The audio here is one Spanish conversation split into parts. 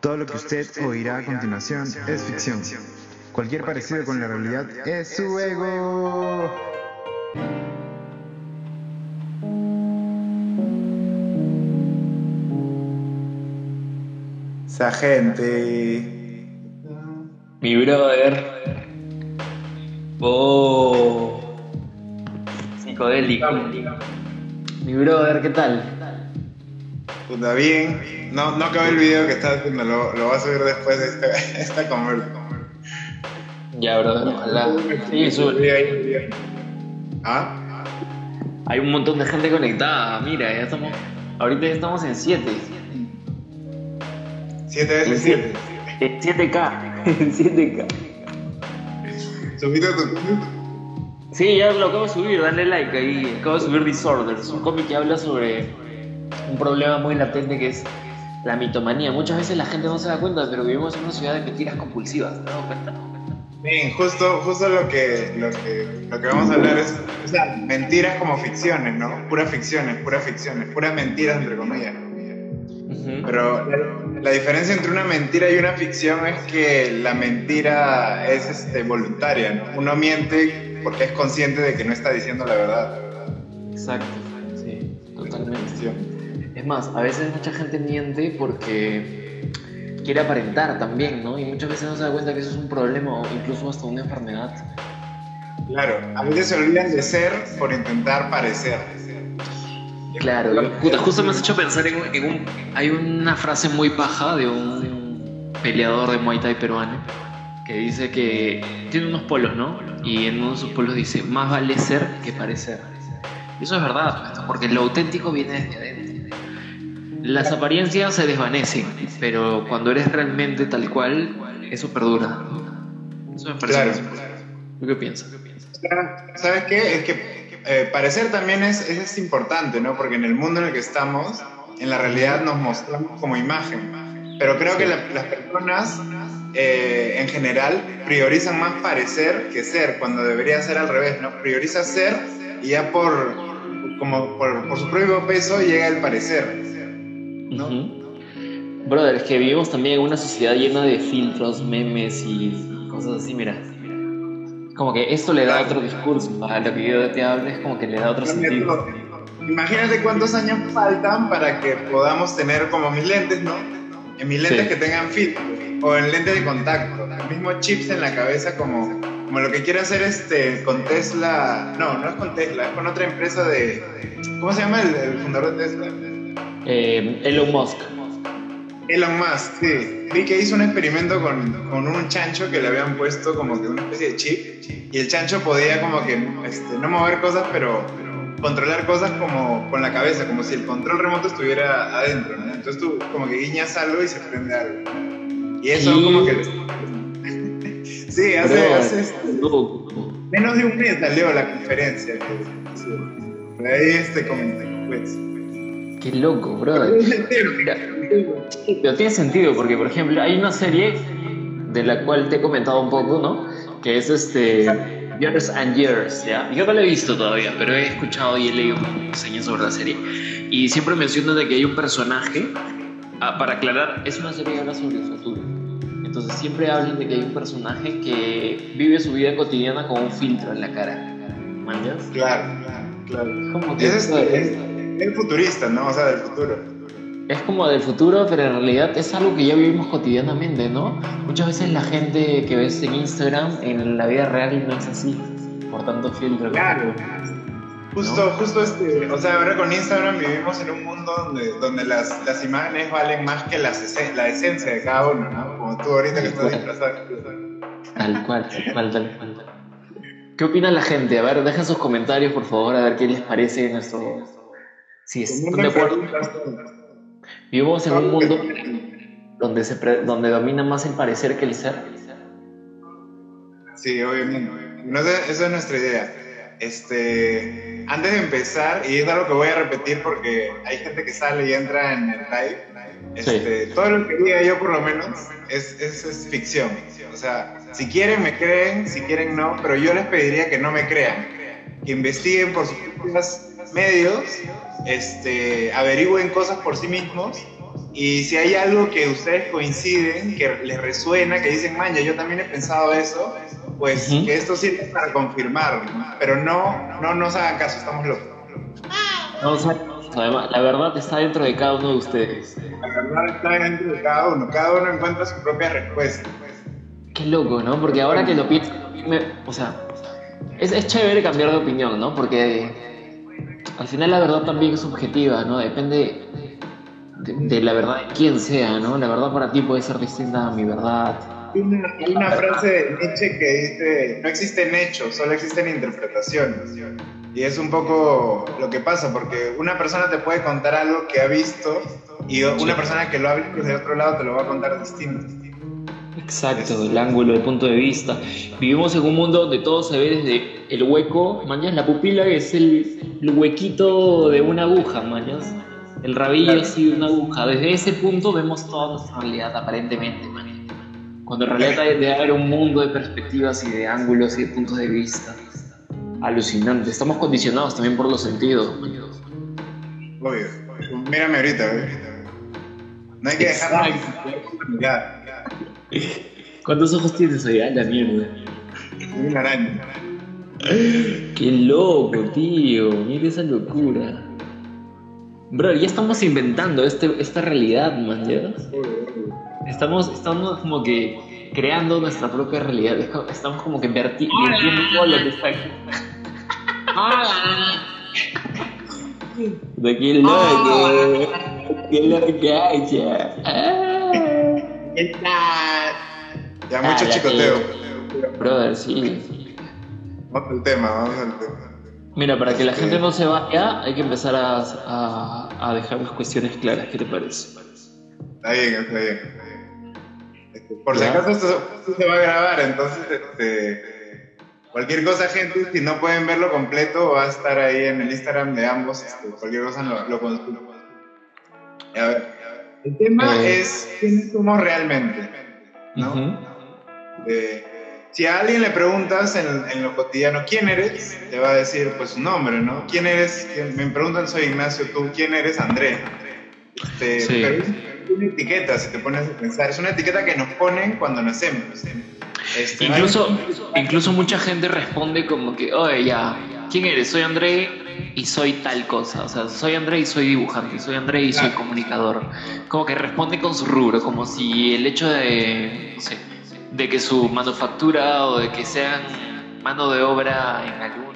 Todo lo que usted oirá a continuación es ficción. Cualquier parecido con la realidad es su ego. Esa gente. Mi brother. Oh. Psicodélico. Mi brother, ¿qué tal? Bien. No, no acabé el video que estaba haciendo, lo, lo voy a subir después de esta, esta conversa. Ya, brother, ojalá. Sí, sube. ¿Ah? Hay un montón de gente conectada. Mira, ya estamos. Ahorita ya estamos en 7. Siete veces siete. En 7K. En 7K. Subiste tu. Sí, ya lo acabo de subir, dale like ahí. Acabo de subir Disorders, un cómic que habla sobre un problema muy latente que es la mitomanía. Muchas veces la gente no se da cuenta, pero vivimos en una ciudad de mentiras compulsivas. ¿Te das cuenta? Bien, justo, justo lo que, lo que lo que vamos a hablar es o sea, mentiras como ficciones, ¿no? Puras ficciones, puras ficciones, puras mentiras entre comillas. Pero la, la diferencia entre una mentira y una ficción es que la mentira es este, voluntaria, ¿no? Uno miente porque es consciente de que no está diciendo la verdad. Exacto, sí, totalmente. Es más, a veces mucha gente miente porque quiere aparentar también, ¿no? Y muchas veces no se da cuenta que eso es un problema o incluso hasta una enfermedad. Claro, a veces se olvidan de ser por intentar parecer. Claro, puta, justo me has hecho pensar en, un- en un... Hay una frase muy paja de un peleador de Muay Thai peruano que dice que tiene unos polos, ¿no? Y en uno de sus polos dice, más vale ser que parecer. Y eso es verdad, pues, porque lo auténtico viene desde adentro. Las apariencias se desvanecen, pero cuando eres realmente tal cual, eso perdura. Eso me parece. Claro. ¿Tú qué piensas? ¿Sabes qué? Es que eh, parecer también es, es, es importante, ¿no? Porque en el mundo en el que estamos, en la realidad nos mostramos como imagen. Pero creo que la- las personas eh, en general priorizan más parecer que ser, cuando debería ser al revés, ¿no? Prioriza ser y ya por, como por, por su propio peso llega el parecer. ¿No? Brother, es que vivimos también en una sociedad llena de filtros, memes y cosas así, mira. Como que esto le da otro discurso a lo que yo te hablo, es como que le da otro sentido. Imagínate cuántos años faltan para que podamos tener como mis lentes, ¿no? En mis lentes Sí. que tengan filtro o en lentes de contacto, el mismo chips en la cabeza como, como lo que quiere hacer este con Tesla, no, no es con Tesla, es con otra empresa de, ¿cómo se llama el, el fundador de Tesla? Eh, Elon Musk. Elon Musk, sí. Vi que hizo un experimento con, con un chancho que le habían puesto como que una especie de chip y el chancho podía como que este, no mover cosas, pero controlar cosas como con la cabeza, como si el control remoto estuviera adentro, ¿no? Entonces tú como que guiñas algo y se prende algo. Y eso Sí. como que... sí, hace, Bro, hace este, loco. menos de un mes salió la conferencia. que- sí. Por ahí este comenté, pues. Qué loco, brother. Pero tiene sentido, porque por ejemplo, hay una serie de la cual te he comentado un poco, ¿no? Que es este. Years and Years, ¿ya? Yo no la he visto todavía, pero he escuchado y he leído reseñas sobre la serie. Y siempre mencionan de que hay un personaje. ah, para aclarar, es una serie que habla sobre el futuro. Entonces siempre hablan de que hay un personaje que vive su vida cotidiana con un filtro en la cara. ¿Manjas? Claro, claro, claro. Como que Es, este, es, es futurista, ¿no? O sea, del futuro. Es como del futuro, pero en realidad es algo que ya vivimos cotidianamente, ¿no? Muchas veces la gente que ves en Instagram en la vida real no es así, por tanto filtro. Claro. Justo, justo este, o sea, ahora con Instagram vivimos en un mundo donde, donde las, las imágenes valen más que las la esencia de cada uno, ¿no? Como tú ahorita que estás disfrazado. Tal cual, tal cual, tal cual. ¿Qué opina la gente? A ver, dejen sus comentarios, por favor, a ver qué les parece nuestro... Si están de acuerdo. Vivimos en un mundo donde, se pre- donde domina más el parecer que el ser. Sí, obviamente. No esa es nuestra idea. Este, antes de empezar, y es algo que voy a repetir porque hay gente que sale y entra en el live, este, todo lo que diga yo por lo menos es, es, es ficción. O sea, si quieren me creen, si quieren no, pero yo les pediría que no me crean, que investiguen por sus propios medios, este, averigüen cosas por sí mismos Y si hay algo que ustedes coinciden, que les resuena, que dicen, man, yo también he pensado eso, pues que esto sirve para confirmar, pero no, no nos hagan caso, estamos locos. No, además, la verdad está dentro de cada uno de ustedes. La verdad está dentro de cada uno, cada uno encuentra su propia respuesta. Qué loco, ¿no? Porque ahora que lo pienso, o sea, es, es chévere cambiar de opinión, ¿no? Porque al final la verdad también es subjetiva, ¿no? Depende de, la verdad de quién sea, ¿no? La verdad para ti puede ser distinta a mi verdad. Hay una, frase de Nietzsche que dice, no existen hechos, solo existen interpretaciones. Y es un poco lo que pasa, porque una persona te puede contar algo que ha visto y una persona que lo ha visto desde otro lado te lo va a contar distinto. Exacto, el ángulo, el punto de vista. Vivimos en un mundo donde todo se ve desde el hueco, mañana la pupila es el, huequito de una aguja, mañas. El rabillo es así de una aguja. Desde ese punto vemos toda nuestra realidad aparentemente, Cuando en realidad debe haber un mundo de perspectivas y de ángulos y de puntos de vista. Alucinante. Estamos condicionados también por los sentidos, Obvio. Mírame ahorita, No hay que dejar ¿Cuántos ojos tienes ahí? A la mierda. Una araña. Qué loco, tío. Mira esa locura. Bro, ya estamos inventando este, esta realidad, man, ¿ya? Estamos, estamos como que creando nuestra propia realidad. Estamos como que vertiendo todo lo que está aquí. De qué loco. Qué loco, ya mucho ah, chicoteo. Brother, sí. Vamos al tema, vamos al tema. Mira, para que la gente no se vaya, hay que empezar a, a, dejar las cuestiones claras. ¿Qué te parece? Está bien, está bien. Este, por si acaso esto, se va a grabar, entonces este, cualquier cosa, gente, si no pueden verlo completo, va a estar ahí en el Instagram de ambos. Este, cualquier cosa lo, lo A ver. El tema eh. es quiénes somos realmente, ¿no? si a alguien le preguntas en, lo cotidiano quién eres, te va a decir pues su nombre, ¿no? ¿Quién eres? Me preguntan soy Ignacio, tú quién eres André. Este, Pero es una etiqueta, si te pones a pensar, es una etiqueta que nos ponen cuando nacemos. Este, incluso, incluso mucha gente responde como que, oye, ya, ¿quién eres? Soy André y soy tal cosa. O sea, soy André y soy dibujante, soy André y soy comunicador. Como que responde con su rubro, como si el hecho de, no sé, de que su manufactura o de que sean mano de obra en algún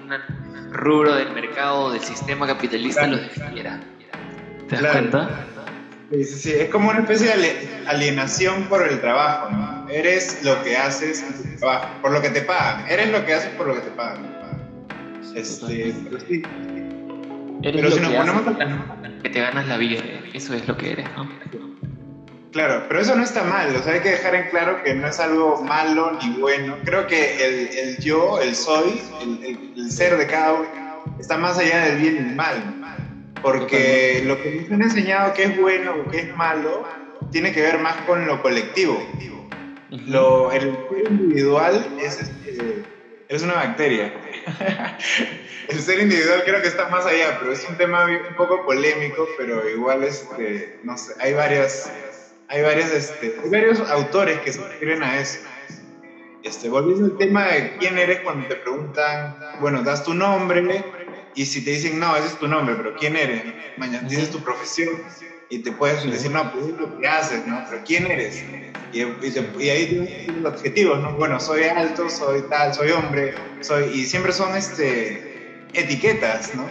rubro del mercado del sistema capitalista los definiera. ¿Te das cuenta? Sí, sí, sí, es como una especie de alienación por el trabajo, ¿no? Eres lo que haces en tu trabajo, por lo que te pagan. Eres lo que haces por lo que te pagan. Este, pero sí. Eres pero si nos ponemos que te ganas la vida, eso es lo que eres, ¿no? Claro, pero eso no está mal, o sea, hay que dejar en claro que no es algo malo ni bueno. Creo que el, el yo, el soy, el, el, ser de cada uno está más allá del bien y el mal. Porque lo que nos han enseñado que es bueno o que es malo tiene que ver más con lo colectivo. Lo, el individual es, este, es una bacteria. el ser individual creo que está más allá, pero es un tema un poco polémico, pero igual este, no sé, hay varias hay, varios, este, varios autores que se refieren a eso. Este, volviendo al tema de quién eres cuando te preguntan, bueno, das tu nombre y si te dicen, no, ese es tu nombre, pero ¿quién eres? Mañana dices tu profesión y te puedes decir, no, pues es lo que haces, ¿no? Pero ¿quién eres? Y, y, ahí tienes los objetivos, ¿no? Bueno, soy alto, soy tal, soy hombre, soy... Y siempre son este, etiquetas, ¿no?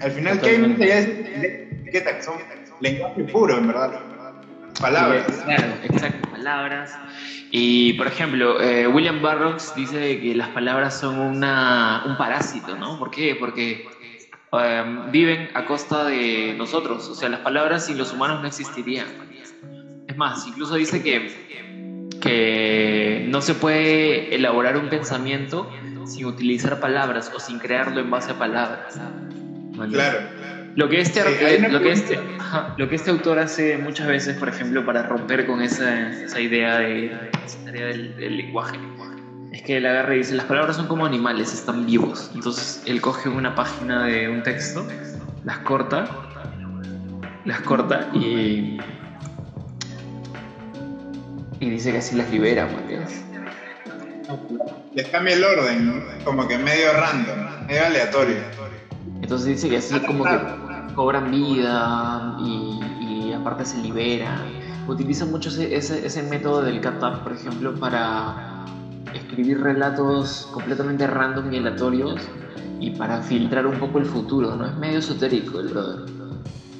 Al final, ¿qué hay de etiquetas? Que son lenguaje puro, en verdad. Palabras. Claro, exacto, palabras. Y, por ejemplo, eh, William Burroughs dice que las palabras son una, un parásito, ¿no? ¿Por qué? Porque em, viven a costa de nosotros. O sea, las palabras sin los humanos no existirían. Es más, incluso dice que, que no se puede elaborar un pensamiento sin utilizar palabras o sin crearlo en base a palabras. Claro. Lo que este, eh, lo, que este, lo que este autor hace muchas veces, por ejemplo, para romper con esa, esa idea, de, del, lenguaje, es que él agarra y dice, las palabras son como animales, están vivos. Entonces él coge una página de un texto, las corta, las corta y, Y dice que así las libera, ¿me Les cambia el orden, como que medio random, medio aleatorio. Entonces dice que así como que cobran vida y, y aparte se liberan. Utiliza mucho ese, ese, ese método del cat por ejemplo, para escribir relatos completamente random y aleatorios y para filtrar un poco el futuro, ¿no? Es medio esotérico el brother.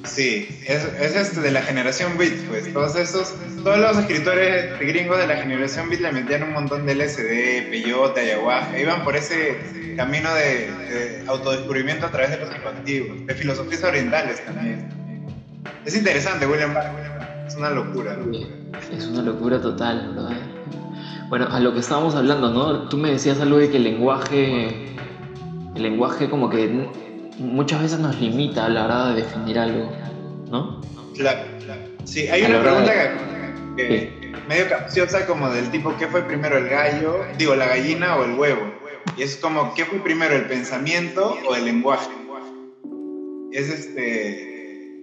Sí, es, es este de la generación Beat, pues. Todos esos, todos los escritores gringos de la generación Beat le metían un montón de LSD, peyote, ayahuasca, iban por ese camino de, autodescubrimiento a través de los antiguos, de filosofías orientales también. Es interesante, William Barr, es una locura. Es una locura total, brother. Bueno, a lo que estábamos hablando, ¿no? Tú me decías algo de que el lenguaje, el lenguaje como que muchas veces nos limita a la hora de definir algo, ¿no? Claro, claro. Sí, hay una pregunta que, medio capciosa como del tipo, ¿qué fue primero el gallo, digo, la gallina o el huevo? Y es como, ¿qué fue primero el pensamiento o el lenguaje? Es este,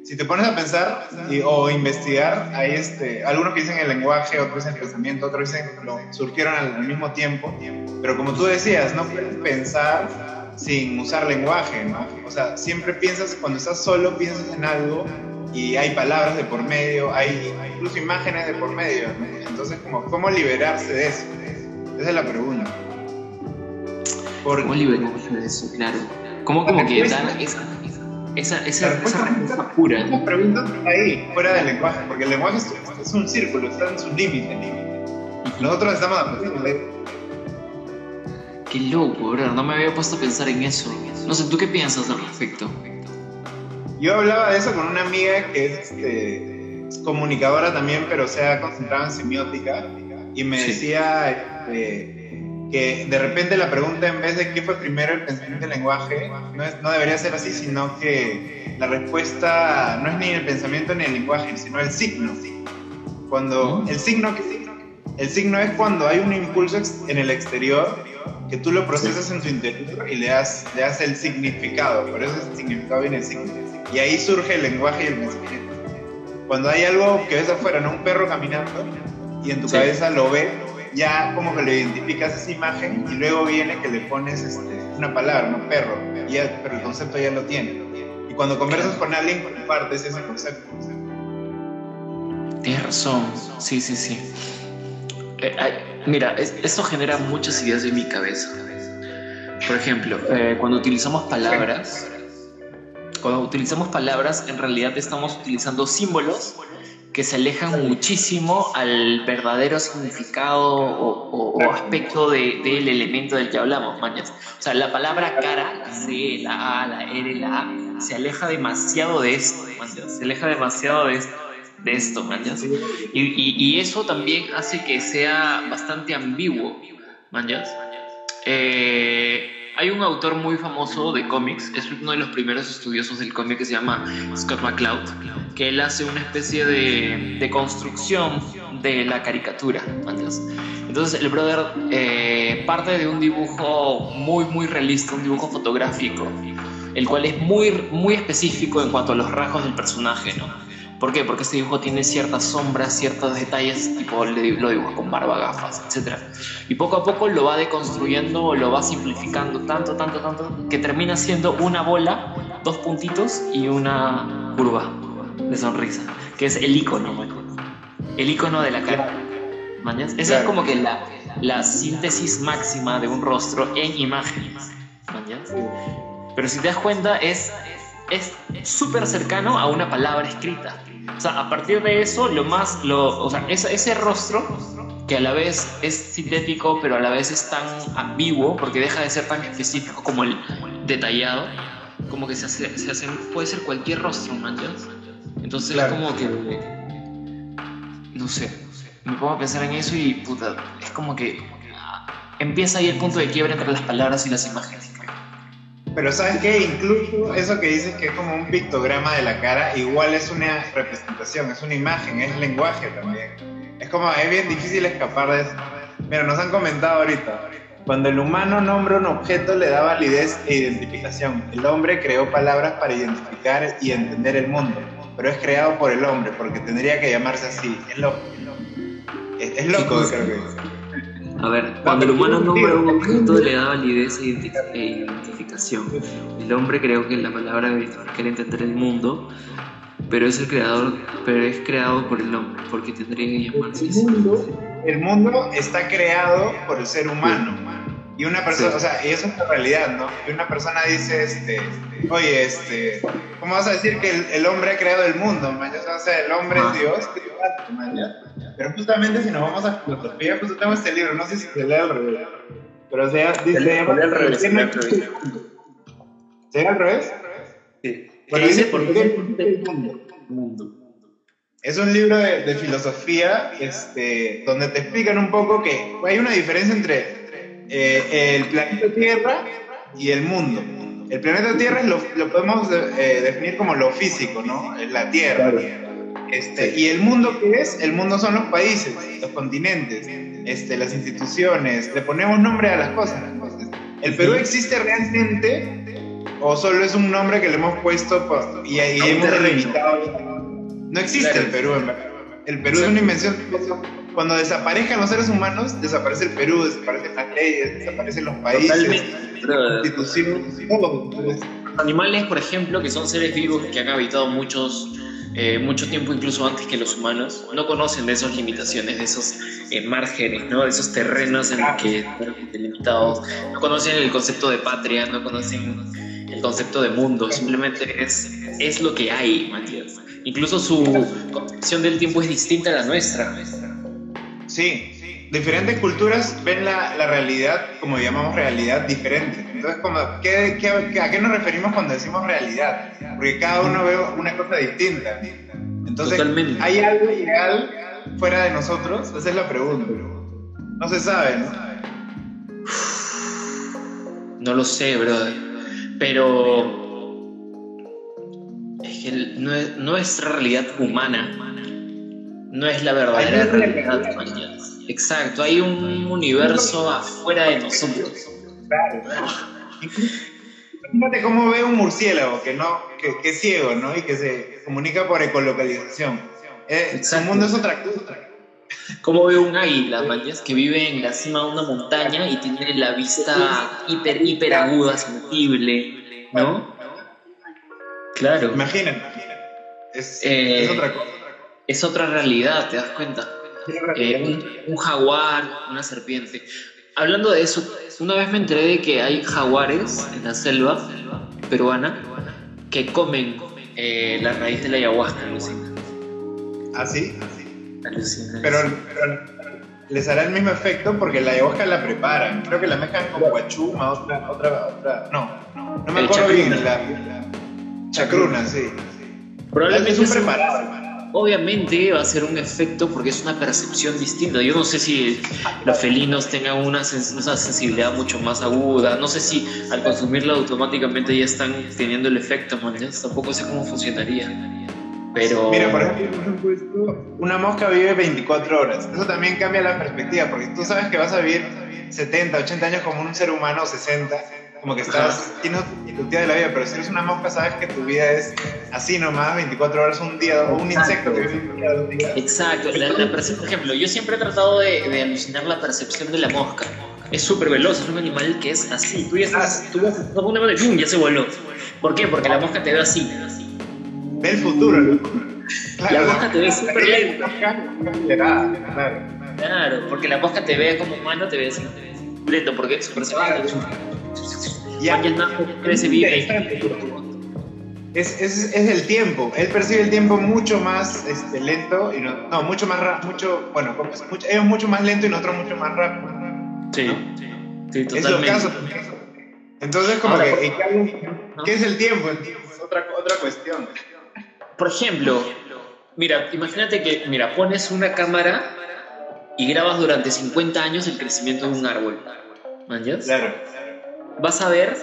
si te pones a pensar o investigar, hay este, algunos que dicen el lenguaje, otros dicen el pensamiento, otros dicen lo, surgieron al, al mismo tiempo, pero como tú decías, no puedes pensar sin usar lenguaje, ¿no? O sea, siempre piensas, cuando estás solo, piensas en algo y hay palabras de por medio, hay incluso imágenes de por medio, ¿no? Entonces, como, ¿cómo liberarse de eso? Esa es la pregunta. ¿Cómo liberarse de eso? Claro. ¿Cómo como que dan esa, esa, esa, respuesta pura? La pregunta está ahí, fuera del lenguaje, porque el lenguaje es, un círculo, está en su límite. Nosotros estamos aprendiendo Qué loco, bro. No me había puesto a pensar en eso. No sé, ¿tú qué piensas al respecto? Yo hablaba de eso con una amiga que es, este, comunicadora también, pero se ha concentrado en semiótica. Y me decía este, que de repente la pregunta, en vez de qué fue primero el pensamiento y el lenguaje, no, no debería ser así, sino que la respuesta no es ni el pensamiento ni el lenguaje, sino el signo. Cuando el signo, el signo es cuando hay un impulso en el exterior que tú lo procesas en tu interior y le das, le das el significado, por eso el significado viene el signo. Y ahí surge el lenguaje y el pensamiento. Cuando hay algo que ves afuera, ¿no? Un perro caminando y en tu cabeza lo ve, ya como que le identificas esa imagen y luego viene que le pones este, una palabra, ¿no? Perro, pero el concepto ya lo tiene. Y cuando conversas con alguien, compartes ese concepto. Tienes razón, sí, sí, sí. Eh, Mira, esto genera muchas ideas en mi cabeza. Por ejemplo, eh, cuando utilizamos palabras, cuando utilizamos palabras, en realidad estamos utilizando símbolos que se alejan muchísimo al verdadero significado o, aspecto del elemento del que hablamos, mañas. O sea, la palabra cara, la C, la A, la R, la A, se aleja demasiado de esto, Se aleja demasiado de esto de esto, manjas. Y, y, eso también hace que sea bastante ambiguo, manjas. Eh, hay un autor muy famoso de cómics, es uno de los primeros estudiosos del cómic que se llama Scott McCloud, que él hace una especie de, de construcción de la caricatura. Entonces el brother eh, parte de un dibujo muy, muy realista, un dibujo fotográfico, el cual es muy, muy específico en cuanto a los rasgos del personaje, ¿no? ¿Por qué? Porque este dibujo tiene ciertas sombras, ciertos detalles, tipo lo dibuja con barba, gafas, etc. Y poco a poco lo va deconstruyendo lo va simplificando tanto, tanto, tanto, que termina siendo una bola, dos puntitos y una curva de sonrisa, que es el icono, el icono de la cara. ¿Mañas? Esa es como que la, la síntesis máxima de un rostro en imágenes. ¿Mañas? Pero si te das cuenta, es es súper cercano a una palabra escrita. O sea, a partir de eso, lo más, lo, o sea, ese, ese rostro que a la vez es sintético, pero a la vez es tan ambiguo, porque deja de ser tan específico como el detallado, como que se hace, se hace puede ser cualquier rostro, ¿manchas? Entonces es como que, no sé, me pongo a pensar en eso y puta, es como que empieza ahí el punto de quiebre entre las palabras y las imágenes. Pero ¿sabes qué? Incluso eso que dices que es como un pictograma de la cara, igual es una representación, es una imagen, es lenguaje también. Es como, es bien difícil escapar de eso. Mira, nos han comentado ahorita, cuando el humano nombra un objeto le da validez e identificación. El hombre creó palabras para identificar y entender el mundo, pero es creado por el hombre, porque tendría que llamarse así. Es lo, Es loco, creo que. A ver, cuando el humano nombra un objeto le da validez e, e identificación. El hombre creo que la palabra identificar entender el mundo, pero es el creador, pero es creado por el hombre, porque tendría que llamarse el mundo, el mundo está creado por el ser humano. Y una persona, o sea, y eso es la realidad, ¿no? Y una persona dice, este, oye, este, ¿cómo vas a decir que el, hombre ha creado el mundo, man? O sea, el hombre es Dios, Pero justamente si nos vamos a filosofía, pues tengo este libro, no sé si se lee al revés. Pero o sea, dice... ¿Se al revés? ¿Se lee al revés? Sí. Bueno, dice, ¿por qué el mundo? Es un libro de, de, filosofía este, donde te explican un poco que hay una diferencia entre eh, el planeta Tierra y el mundo. El planeta Tierra lo, lo podemos eh, definir como lo físico, ¿no? La Tierra. Este, y el mundo que es, el mundo son los países, los continentes, este, las instituciones, le ponemos nombre a las cosas. ¿El Perú existe realmente o solo es un nombre que le hemos puesto y, ahí hemos delimitado? No existe el Perú, en verdad. El Perú es una invención cuando desaparezcan los seres humanos, desaparece el Perú, desaparecen las leyes, desaparecen los países, instituciones, Los animales, por ejemplo, que son seres vivos que han habitado muchos, eh, mucho tiempo, incluso antes que los humanos, no conocen de esas limitaciones, de esos eh, márgenes, ¿no? de esos terrenos en los que están delimitados. No conocen el concepto de patria, no conocen el concepto de mundo, simplemente es, es lo que hay, Matías. Incluso su concepción del tiempo es distinta a la nuestra. Sí, diferentes culturas ven la, la, realidad, como llamamos realidad, diferente. Entonces, como, ¿qué, qué, a qué nos referimos cuando decimos realidad? Porque cada uno ve una cosa distinta. Entonces, ¿hay algo real fuera de nosotros? Esa es la pregunta. No se sabe, ¿no? No lo sé, brother. Pero es que nuestra realidad humana no es la verdadera realidad. Exacto, hay un universo afuera de nosotros. Claro, Imagínate cómo ve un murciélago que no, que, es ciego, ¿no? Y que se comunica por ecolocalización. Eh, su mundo es otra cosa. Cómo ve un águila, mañas, que vive en la cima de una montaña y tiene la vista hiper, hiper aguda, sensible, ¿no? Claro. Imagínate. Es, es eh, otra cosa es otra realidad, ¿te das cuenta? Eh, un, jaguar, una serpiente. Hablando de eso, una vez me enteré de que hay jaguares en la selva peruana que comen eh, la raíz de la ayahuasca, alucina. ¿Ah, sí? Pero, les hará el mismo efecto porque la ayahuasca la preparan. Creo que la mezclan con guachuma, otra, otra, otra. No, no me acuerdo bien. La, chacruna, sí. Probablemente es un preparado obviamente va a ser un efecto porque es una percepción distinta. Yo no sé si los felinos tengan una, sensibilidad mucho más aguda, no sé si al consumirla automáticamente ya están teniendo el efecto, man, tampoco sé cómo funcionaría. Pero... Mira, por ejemplo, una mosca vive 24 horas. Eso también cambia la perspectiva, porque tú sabes que vas a vivir 70, 80 años como un ser humano, 60 como que estás, tienes de la vida, pero si eres una mosca, sabes que tu vida es así nomás, 24 horas un día, o un insecto que vive. Exacto, la, por ejemplo, yo siempre he tratado de, de alucinar la percepción de la mosca. Es súper veloz, es un animal que es así. Tú ya estás, tú vas a una mano y ya se voló. ¿Por qué? Porque la mosca te ve así. Ve el futuro, ¿no? la mosca te ve súper lenta. Claro, porque la mosca te ve como humano, te ve así. Lento, porque es súper ya. crece Es, es, es, el tiempo. Él percibe el tiempo mucho más este, lento y no, no mucho más rápido, mucho, bueno, mucho, es mucho más lento y nosotros mucho más rápido. Sí, sí, totalmente. Es Entonces, como que, ¿qué es el tiempo? Es otra, otra cuestión. Por ejemplo, mira, imagínate que, mira, pones una cámara y grabas durante 50 años el crecimiento de un árbol. ¿Manjas? Claro vas a ver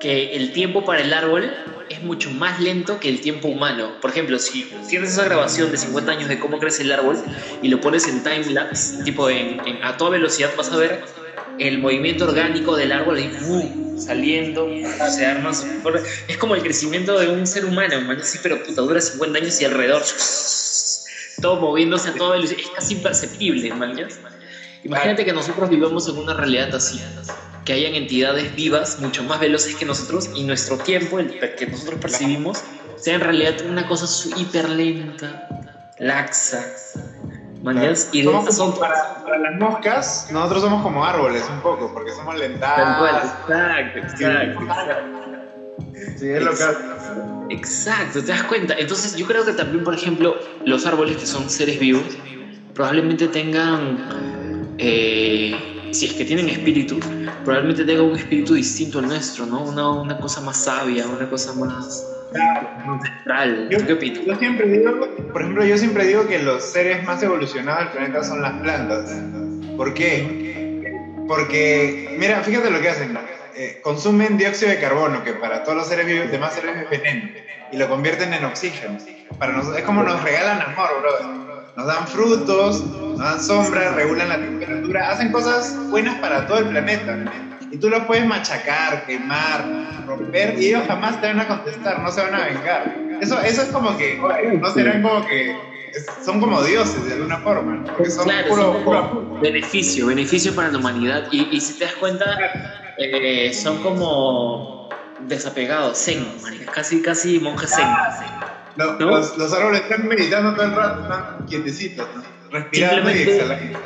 que el tiempo para el árbol es mucho más lento que el tiempo humano. Por ejemplo, si tienes esa grabación de 50 años de cómo crece el árbol y lo pones en time lapse, tipo en, a toda velocidad, vas a ver el movimiento orgánico del árbol ahí, uh, saliendo, se arma. Es como el crecimiento de un ser humano, sí, pero puta, dura 50 años y alrededor todo moviéndose a todo, es casi imperceptible, ¿mal? Imagínate que nosotros vivamos en una realidad así, que hayan entidades vivas mucho más veloces que nosotros y nuestro tiempo, el que nosotros percibimos, sea en realidad una cosa hiper lenta, laxa. ¿Mañas? Y son para, para, las moscas, nosotros somos como árboles un poco, porque somos lentados. Exacto, exacto, exacto. Sí, es lo que Exacto, te das cuenta. Entonces yo creo que también, por ejemplo, los árboles que son seres vivos, probablemente tengan, eh, si es que tienen espíritu, probablemente tengan un espíritu distinto al nuestro, ¿no? Una, una cosa más sabia, una cosa más yo, Yo siempre digo, por ejemplo, yo siempre digo que los seres más evolucionados del planeta son las plantas. ¿Por qué? Porque, mira, fíjate lo que hacen. Eh, consumen dióxido de carbono, que para todos los seres vivos, demás seres es veneno, y lo convierten en oxígeno. Para nosotros, es como nos regalan amor, brother. Nos dan frutos, nos dan sombra, regulan la temperatura, hacen cosas buenas para todo el planeta y tú los puedes machacar, quemar, romper y ellos jamás te van a contestar, no se van a vengar. Eso, eso es como que, no serán como que, son como dioses de alguna forma, porque son puro, beneficio, beneficio para la humanidad. Y, y si te das cuenta, eh, son como desapegados, zen, casi, casi monjes zen. No, los, los, árboles están meditando todo el rato, están quietecitos, respirando y exhalando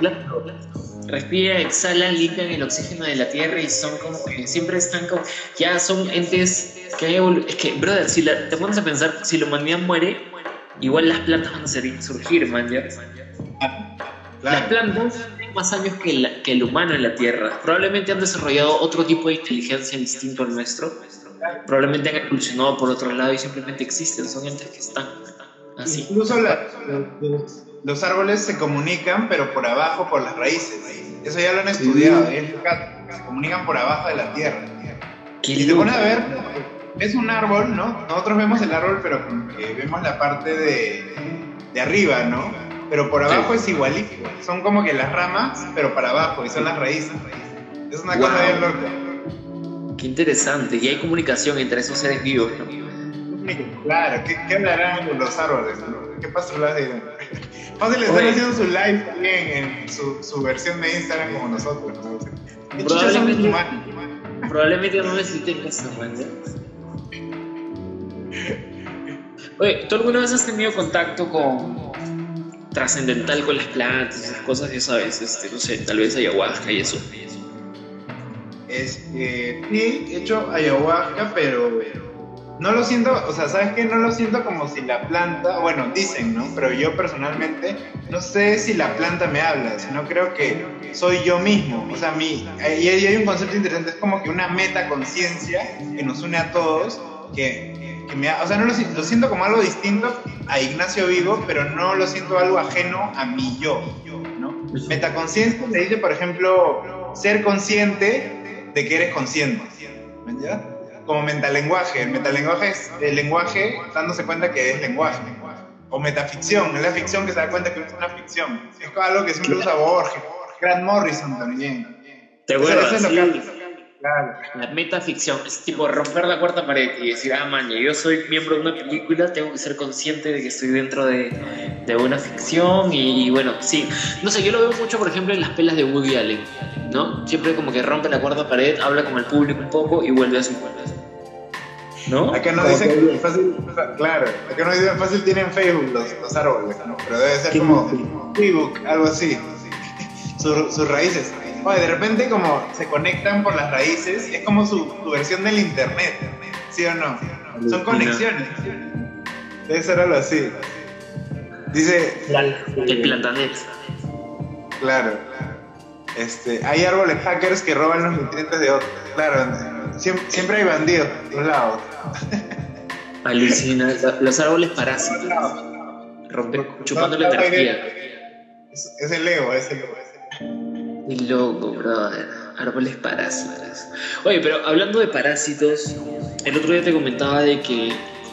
respira, exhala, limpian el oxígeno de la tierra y son como que siempre están como, ya son entes que hay Es que, brother, si te pones a pensar, si la humanidad muere, igual las plantas van a surgir, man, ¿ya? Las plantas tienen más años que, que el humano en la tierra. Probablemente han desarrollado otro tipo de inteligencia distinto al nuestro. Probablemente han evolucionado por otro lado y simplemente existen, son entes que están así. Incluso la, los árboles se comunican, pero por abajo, por las raíces. Eso ya lo han estudiado, se comunican por abajo de la tierra. y te pones a ver, es un árbol, ¿no? Nosotros vemos el árbol, pero vemos la parte de, de arriba, ¿no? Pero por abajo es igualito. Son como que las ramas, pero para abajo, y son las raíces. Es una cosa bien loca. Qué interesante. Y hay comunicación entre esos seres vivos, Claro, ¿qué, qué hablarán los árboles? ¿Qué pastoras dirán? Fácil están haciendo su live también en su, su, versión de Instagram como nosotros. Probablemente, probablemente no necesiten eso, Oye, ¿tú alguna vez has tenido contacto con trascendental con las plantas, esas cosas, ya sabes, este, no sé, tal vez ayahuasca y eso? Este, sí, he hecho ayahuasca, pero no lo siento, o sea, ¿sabes qué? No lo siento como si la planta, bueno, dicen, ¿no? Pero yo personalmente no sé si la planta me habla, sino creo que soy yo mismo. O sea, mi, y hay un concepto interesante, es como que una metaconciencia que nos une a todos, que, que me, o sea, no lo, lo, siento como algo distinto a Ignacio Vigo, pero no lo siento algo ajeno a mi yo, ¿no? Metaconciencia te dice, por ejemplo, ser consciente de que eres consciente, ¿ya? como metalenguaje. El metalenguaje es el lenguaje dándose cuenta que es lenguaje. O metaficción, es la ficción que se da cuenta que es una ficción. Es algo que siempre usa Borges, Grant Morrison también. ¿Te acuerdas? Eso es Claro. La metaficción es tipo romper la cuarta pared y decir, ah, maña, yo soy miembro de una película, tengo que ser consciente de que estoy dentro de, de una ficción y, bueno, sí. No sé, yo lo veo mucho, por ejemplo, en las pelas de Woody Allen, ¿no? Siempre como que rompe la cuarta pared, habla con el público un poco y vuelve a su ¿No? Acá no dicen que fácil, claro, acá no dicen fácil tienen Facebook los, los árboles, ¿no? Pero debe ser como Facebook, algo así, sus raíces. Oye, de repente como se conectan por las raíces, es como su, versión del internet, ¿sí o no? Son conexiones. Debe ser algo así. Dice... El plantanet. Claro. Este, hay árboles hackers que roban los nutrientes de otros. Claro, siempre, hay bandidos por todos lados. Alucina, los árboles parásitos. Rompe, chupando la energía. Es, el ego, es el ego. Qué loco, brother. Árboles parásitos. Oye, pero hablando de parásitos, el otro día te comentaba de que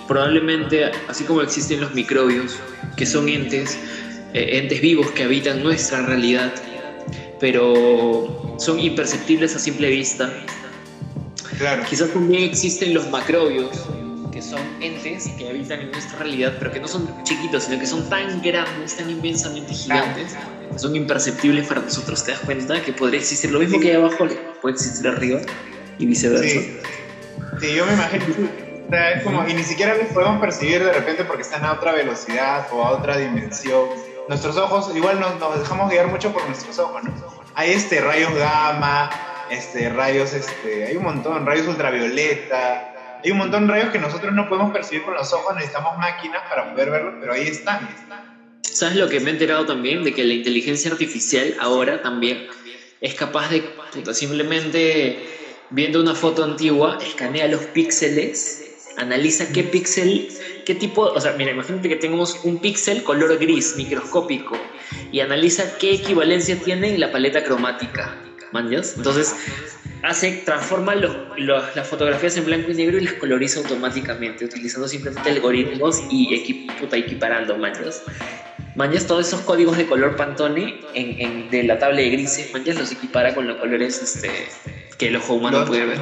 probablemente, así como existen los microbios, que son entes, eh, entes vivos que habitan nuestra realidad, pero son imperceptibles a simple vista. Claro. Quizás también existen los macrobios, que son entes que habitan en nuestra realidad, pero que no son chiquitos, sino que son tan grandes, tan inmensamente gigantes, que son imperceptibles para nosotros. ¿Te das cuenta que podría existir lo mismo que hay abajo, puede existir arriba y viceversa? Sí, sí yo me imagino. O sea, es como, y ni siquiera los podemos percibir de repente porque están a otra velocidad o a otra dimensión. Nuestros ojos, igual nos, nos dejamos guiar mucho por nuestros ojos, ¿no? Hay este rayos gamma, este, rayos, este, hay un montón, rayos ultravioleta, hay un montón de rayos que nosotros no podemos percibir con los ojos, necesitamos máquinas para poder verlos, pero ahí están. ¿Sabes lo que me he enterado también? De que la inteligencia artificial ahora también es capaz de simplemente viendo una foto antigua, escanea los píxeles, analiza qué píxel, qué tipo, o sea, mira, imagínate que tenemos un píxel color gris, microscópico, y analiza qué equivalencia tiene en la paleta cromática. ¿Manjas? Entonces, hace, transforma las fotografías en blanco y negro y las coloriza automáticamente, utilizando simplemente algoritmos y equiparando manchas. Manchas todos esos códigos de color Pantone en, de la tabla de grises, manchas los equipara con los colores este, que el ojo humano puede ver.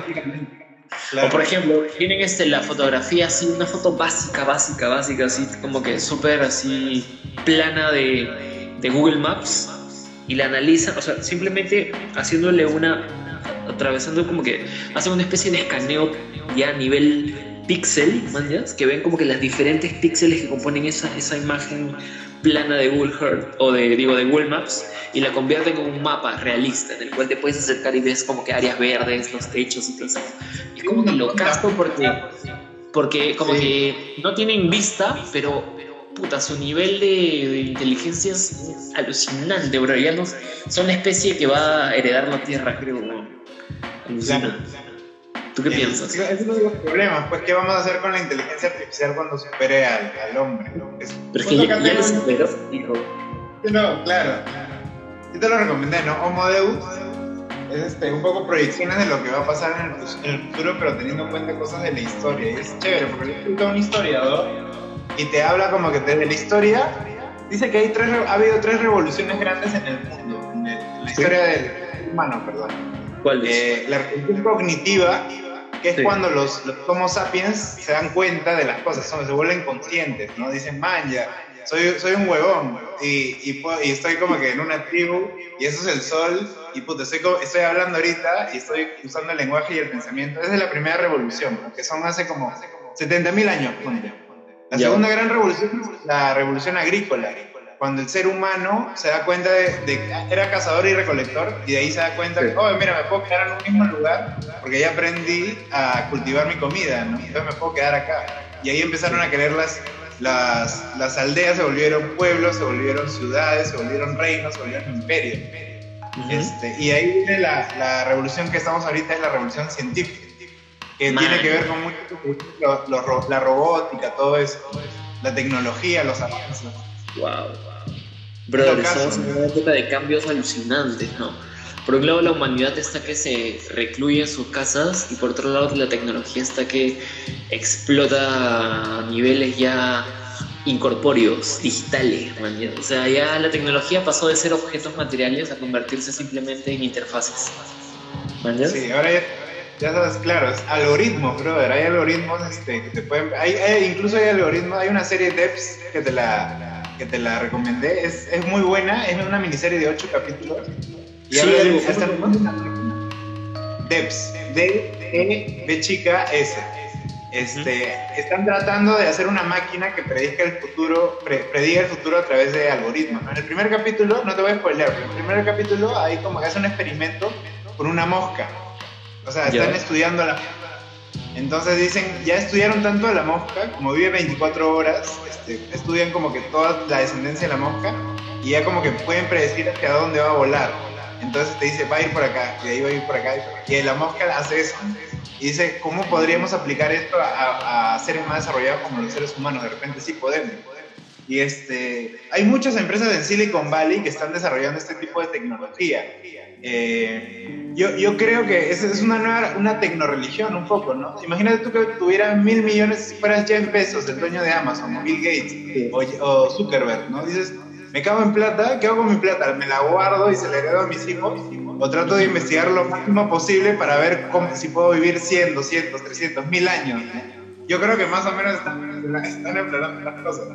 O por ejemplo, tienen este, la fotografía así, una foto básica, básica, básica, así como que súper así plana de, de Google Maps y la analizan, o sea, simplemente haciéndole una atravesando como que hacen una especie de escaneo ya a nivel píxel, que ven como que las diferentes píxeles que componen esa, esa imagen plana de Google Earth o de digo de Google Maps y la convierten en un mapa realista en el cual te puedes acercar y ves como que áreas verdes, los techos y todo eso. Es como que lo casto porque porque como que no tienen vista, pero puta, su nivel de, inteligencia es alucinante, bro. Ya no, son la especie que va a heredar la Tierra, creo, ¿Tú qué piensas? Es uno de los problemas, pues, ¿qué vamos a hacer con la inteligencia artificial cuando supere al, al hombre? Es, Pero es que ya, ya lo superó, hijo. No, claro. Yo te lo recomendé, ¿no? Homo Deus es este, un poco proyecciones de lo que va a pasar en el, en el, futuro, pero teniendo en cuenta cosas de la historia. Y es chévere, porque yo escucho a un historiador y te habla como que desde la historia, dice que hay tres, ha habido tres revoluciones grandes en el mundo, en, la historia del humano, perdón ¿Cuál eh, la revolución cognitiva, que es cuando los, los, Homo sapiens se dan cuenta de las cosas, son, se vuelven conscientes, ¿no? Dicen, man, ya, soy, soy un huevón y, y, y, estoy como que en una tribu y eso es el sol y puta, estoy, estoy hablando ahorita y estoy usando el lenguaje y el pensamiento. Esa es la primera revolución, que son hace como 70.000 años. La segunda gran revolución es la revolución agrícola cuando el ser humano se da cuenta de, que era cazador y recolector y de ahí se da cuenta que, oh, mira, me puedo quedar en un mismo lugar porque ya aprendí a cultivar mi comida, ¿no? entonces me puedo quedar acá. Y ahí empezaron a creer las, las, las aldeas, se volvieron pueblos, se volvieron ciudades, se volvieron reinos, se volvieron imperios. este, y ahí viene la, la, revolución que estamos ahorita, es la revolución científica, que tiene que ver con mucho, la robótica, todo eso, la tecnología, los avances. Wow. Brother, estamos en una época de cambios alucinantes, ¿no? Por un lado la humanidad está que se recluye en sus casas y por otro lado la tecnología está que explota a niveles ya incorpóreos, digitales, man. O sea, ya la tecnología pasó de ser objetos materiales a convertirse simplemente en interfaces. ¿Man? Sí, ahora ya, ya, sabes, claro, es algoritmos, brother. Hay algoritmos este, que te pueden... Hay, incluso hay algoritmos, hay una serie de apps que te la que te la recomendé. Es, es muy buena, es una miniserie de 8 capítulos. Y sí, habla de esta Debs, D, E, chica, S. Este, Están tratando de hacer una máquina que predica el futuro, prediga el futuro a través de algoritmos. En el primer capítulo, no te voy a spoiler, pero en el primer capítulo hay como que hace un experimento con una mosca. O sea, están estudiando la entonces dicen, ya estudiaron tanto a la mosca, como vive 24 horas, este, estudian como que toda la descendencia de la mosca y ya como que pueden predecir hacia dónde va a volar. Entonces te dice, va a ir por acá, y ahí va a ir por acá. Y la mosca hace eso. Y dice, ¿cómo podríamos aplicar esto a, a seres más desarrollados como los seres humanos? De repente sí podemos. Y este, hay muchas empresas en Silicon Valley que están desarrollando este tipo de tecnología. Eh, yo, yo, creo que es, es una nueva, una tecnoreligión un poco, ¿no? Imagínate tú que tuvieras mil millones, si fueras Jeff Bezos, el dueño de Amazon, o Bill Gates, o, Zuckerberg, ¿no? Dices, me cago en plata, ¿qué hago con mi plata? ¿Me la guardo y se la heredo a mis hijos? ¿O trato de investigar lo máximo posible para ver cómo, si puedo vivir 100, 200, 300, mil años? yo creo que más o menos están, están las cosas.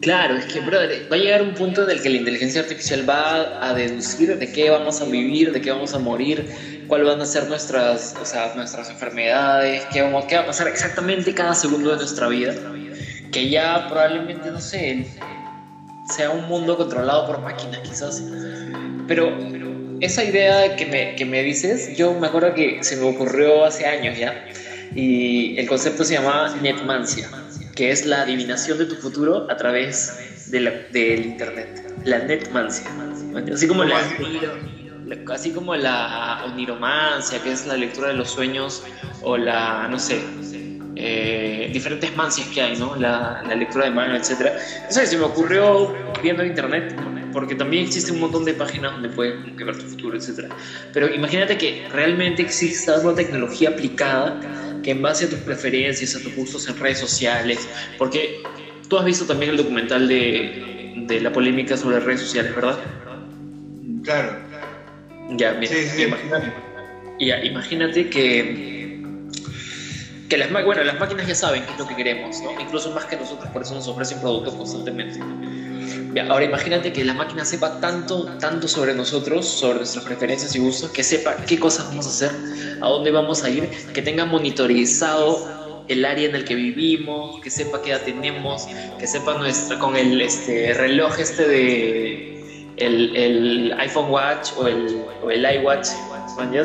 Claro, es que, brother, va a llegar un punto en el que la inteligencia artificial va a deducir de qué vamos a vivir, de qué vamos a morir, cuáles van a ser nuestras, o sea, nuestras enfermedades, qué, vamos, qué va a pasar exactamente cada segundo de nuestra vida. Que ya probablemente, no sé, sea un mundo controlado por máquinas, quizás. Pero esa idea que me, que me dices, yo me acuerdo que se me ocurrió hace años ya. Y el concepto se llamaba netmancia que es la adivinación de tu futuro a través de del internet, la netmancia, así como la, así como la oniromancia, que es la lectura de los sueños, o la, no sé, eh, diferentes mancias que hay, ¿no? La, la lectura de mano, etc. Eso se me ocurrió viendo internet, porque también existe un montón de páginas donde puedes ver tu futuro, etc. Pero imagínate que realmente exista una tecnología aplicada que en base a tus preferencias, a tus gustos en redes sociales, porque tú has visto también el documental de, de la polémica sobre redes sociales, ¿verdad? Claro. Ya, mira, sí, sí, imagínate, ya, imagínate que, que las, bueno, las máquinas ya saben qué es lo que queremos, ¿no? incluso más que nosotros, por eso nos ofrecen productos constantemente. Ahora imagínate que la máquina sepa tanto, tanto sobre nosotros, sobre nuestras preferencias y gustos, que sepa qué cosas vamos a hacer, a dónde vamos a ir, que tenga monitorizado el área en el que vivimos, que sepa qué edad tenemos, que sepa nuestra, con el este, reloj este de el, iPhone Watch o el, o el iWatch,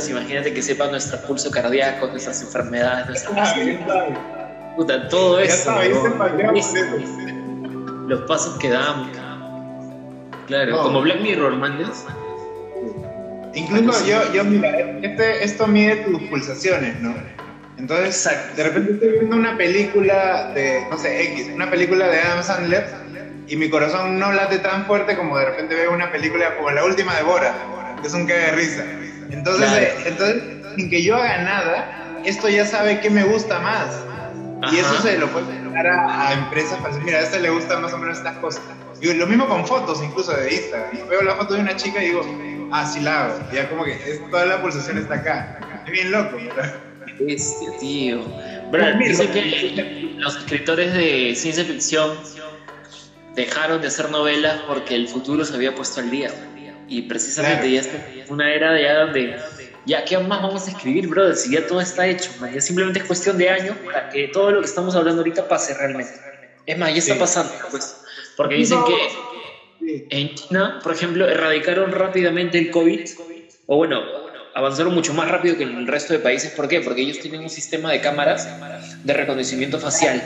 imagínate que sepa nuestro pulso cardíaco, nuestras enfermedades, nuestras... Puta, todo eso. Los pasos que damos. Claro, como Black Mirror, mandes. Incluso yo, yo, mira, este, esto mide tus pulsaciones, ¿no? Entonces, de repente estoy viendo una película de, no sé, X, una película de Adam Sandler y mi corazón no late tan fuerte como de repente veo una película como la última de Bora, que es un cae de risa. Entonces, eh, entonces, sin que yo haga nada, esto ya sabe qué me gusta más. Y eso se lo puede dar a, empresas para decir, mira, a este le gusta más o menos estas cosas. Y lo mismo con fotos, incluso de Instagram. Y veo la foto de una chica y digo, ah, sí la hago. ya como que toda la pulsación está acá. Es bien loco. Bestia, tío. Bueno, dice que los escritores de ciencia ficción dejaron de hacer novelas porque el futuro se había puesto al día. Y precisamente ya está una era de ya donde ya qué más vamos a escribir, brother, si ya todo está hecho, ya simplemente es cuestión de años para que todo lo que estamos hablando ahorita pase realmente. Es más, ya está pasando, pues, porque dicen que en China, por ejemplo, erradicaron rápidamente el COVID, o bueno, avanzaron mucho más rápido que en el resto de países. ¿Por qué? Porque ellos tienen un sistema de cámaras de reconocimiento facial.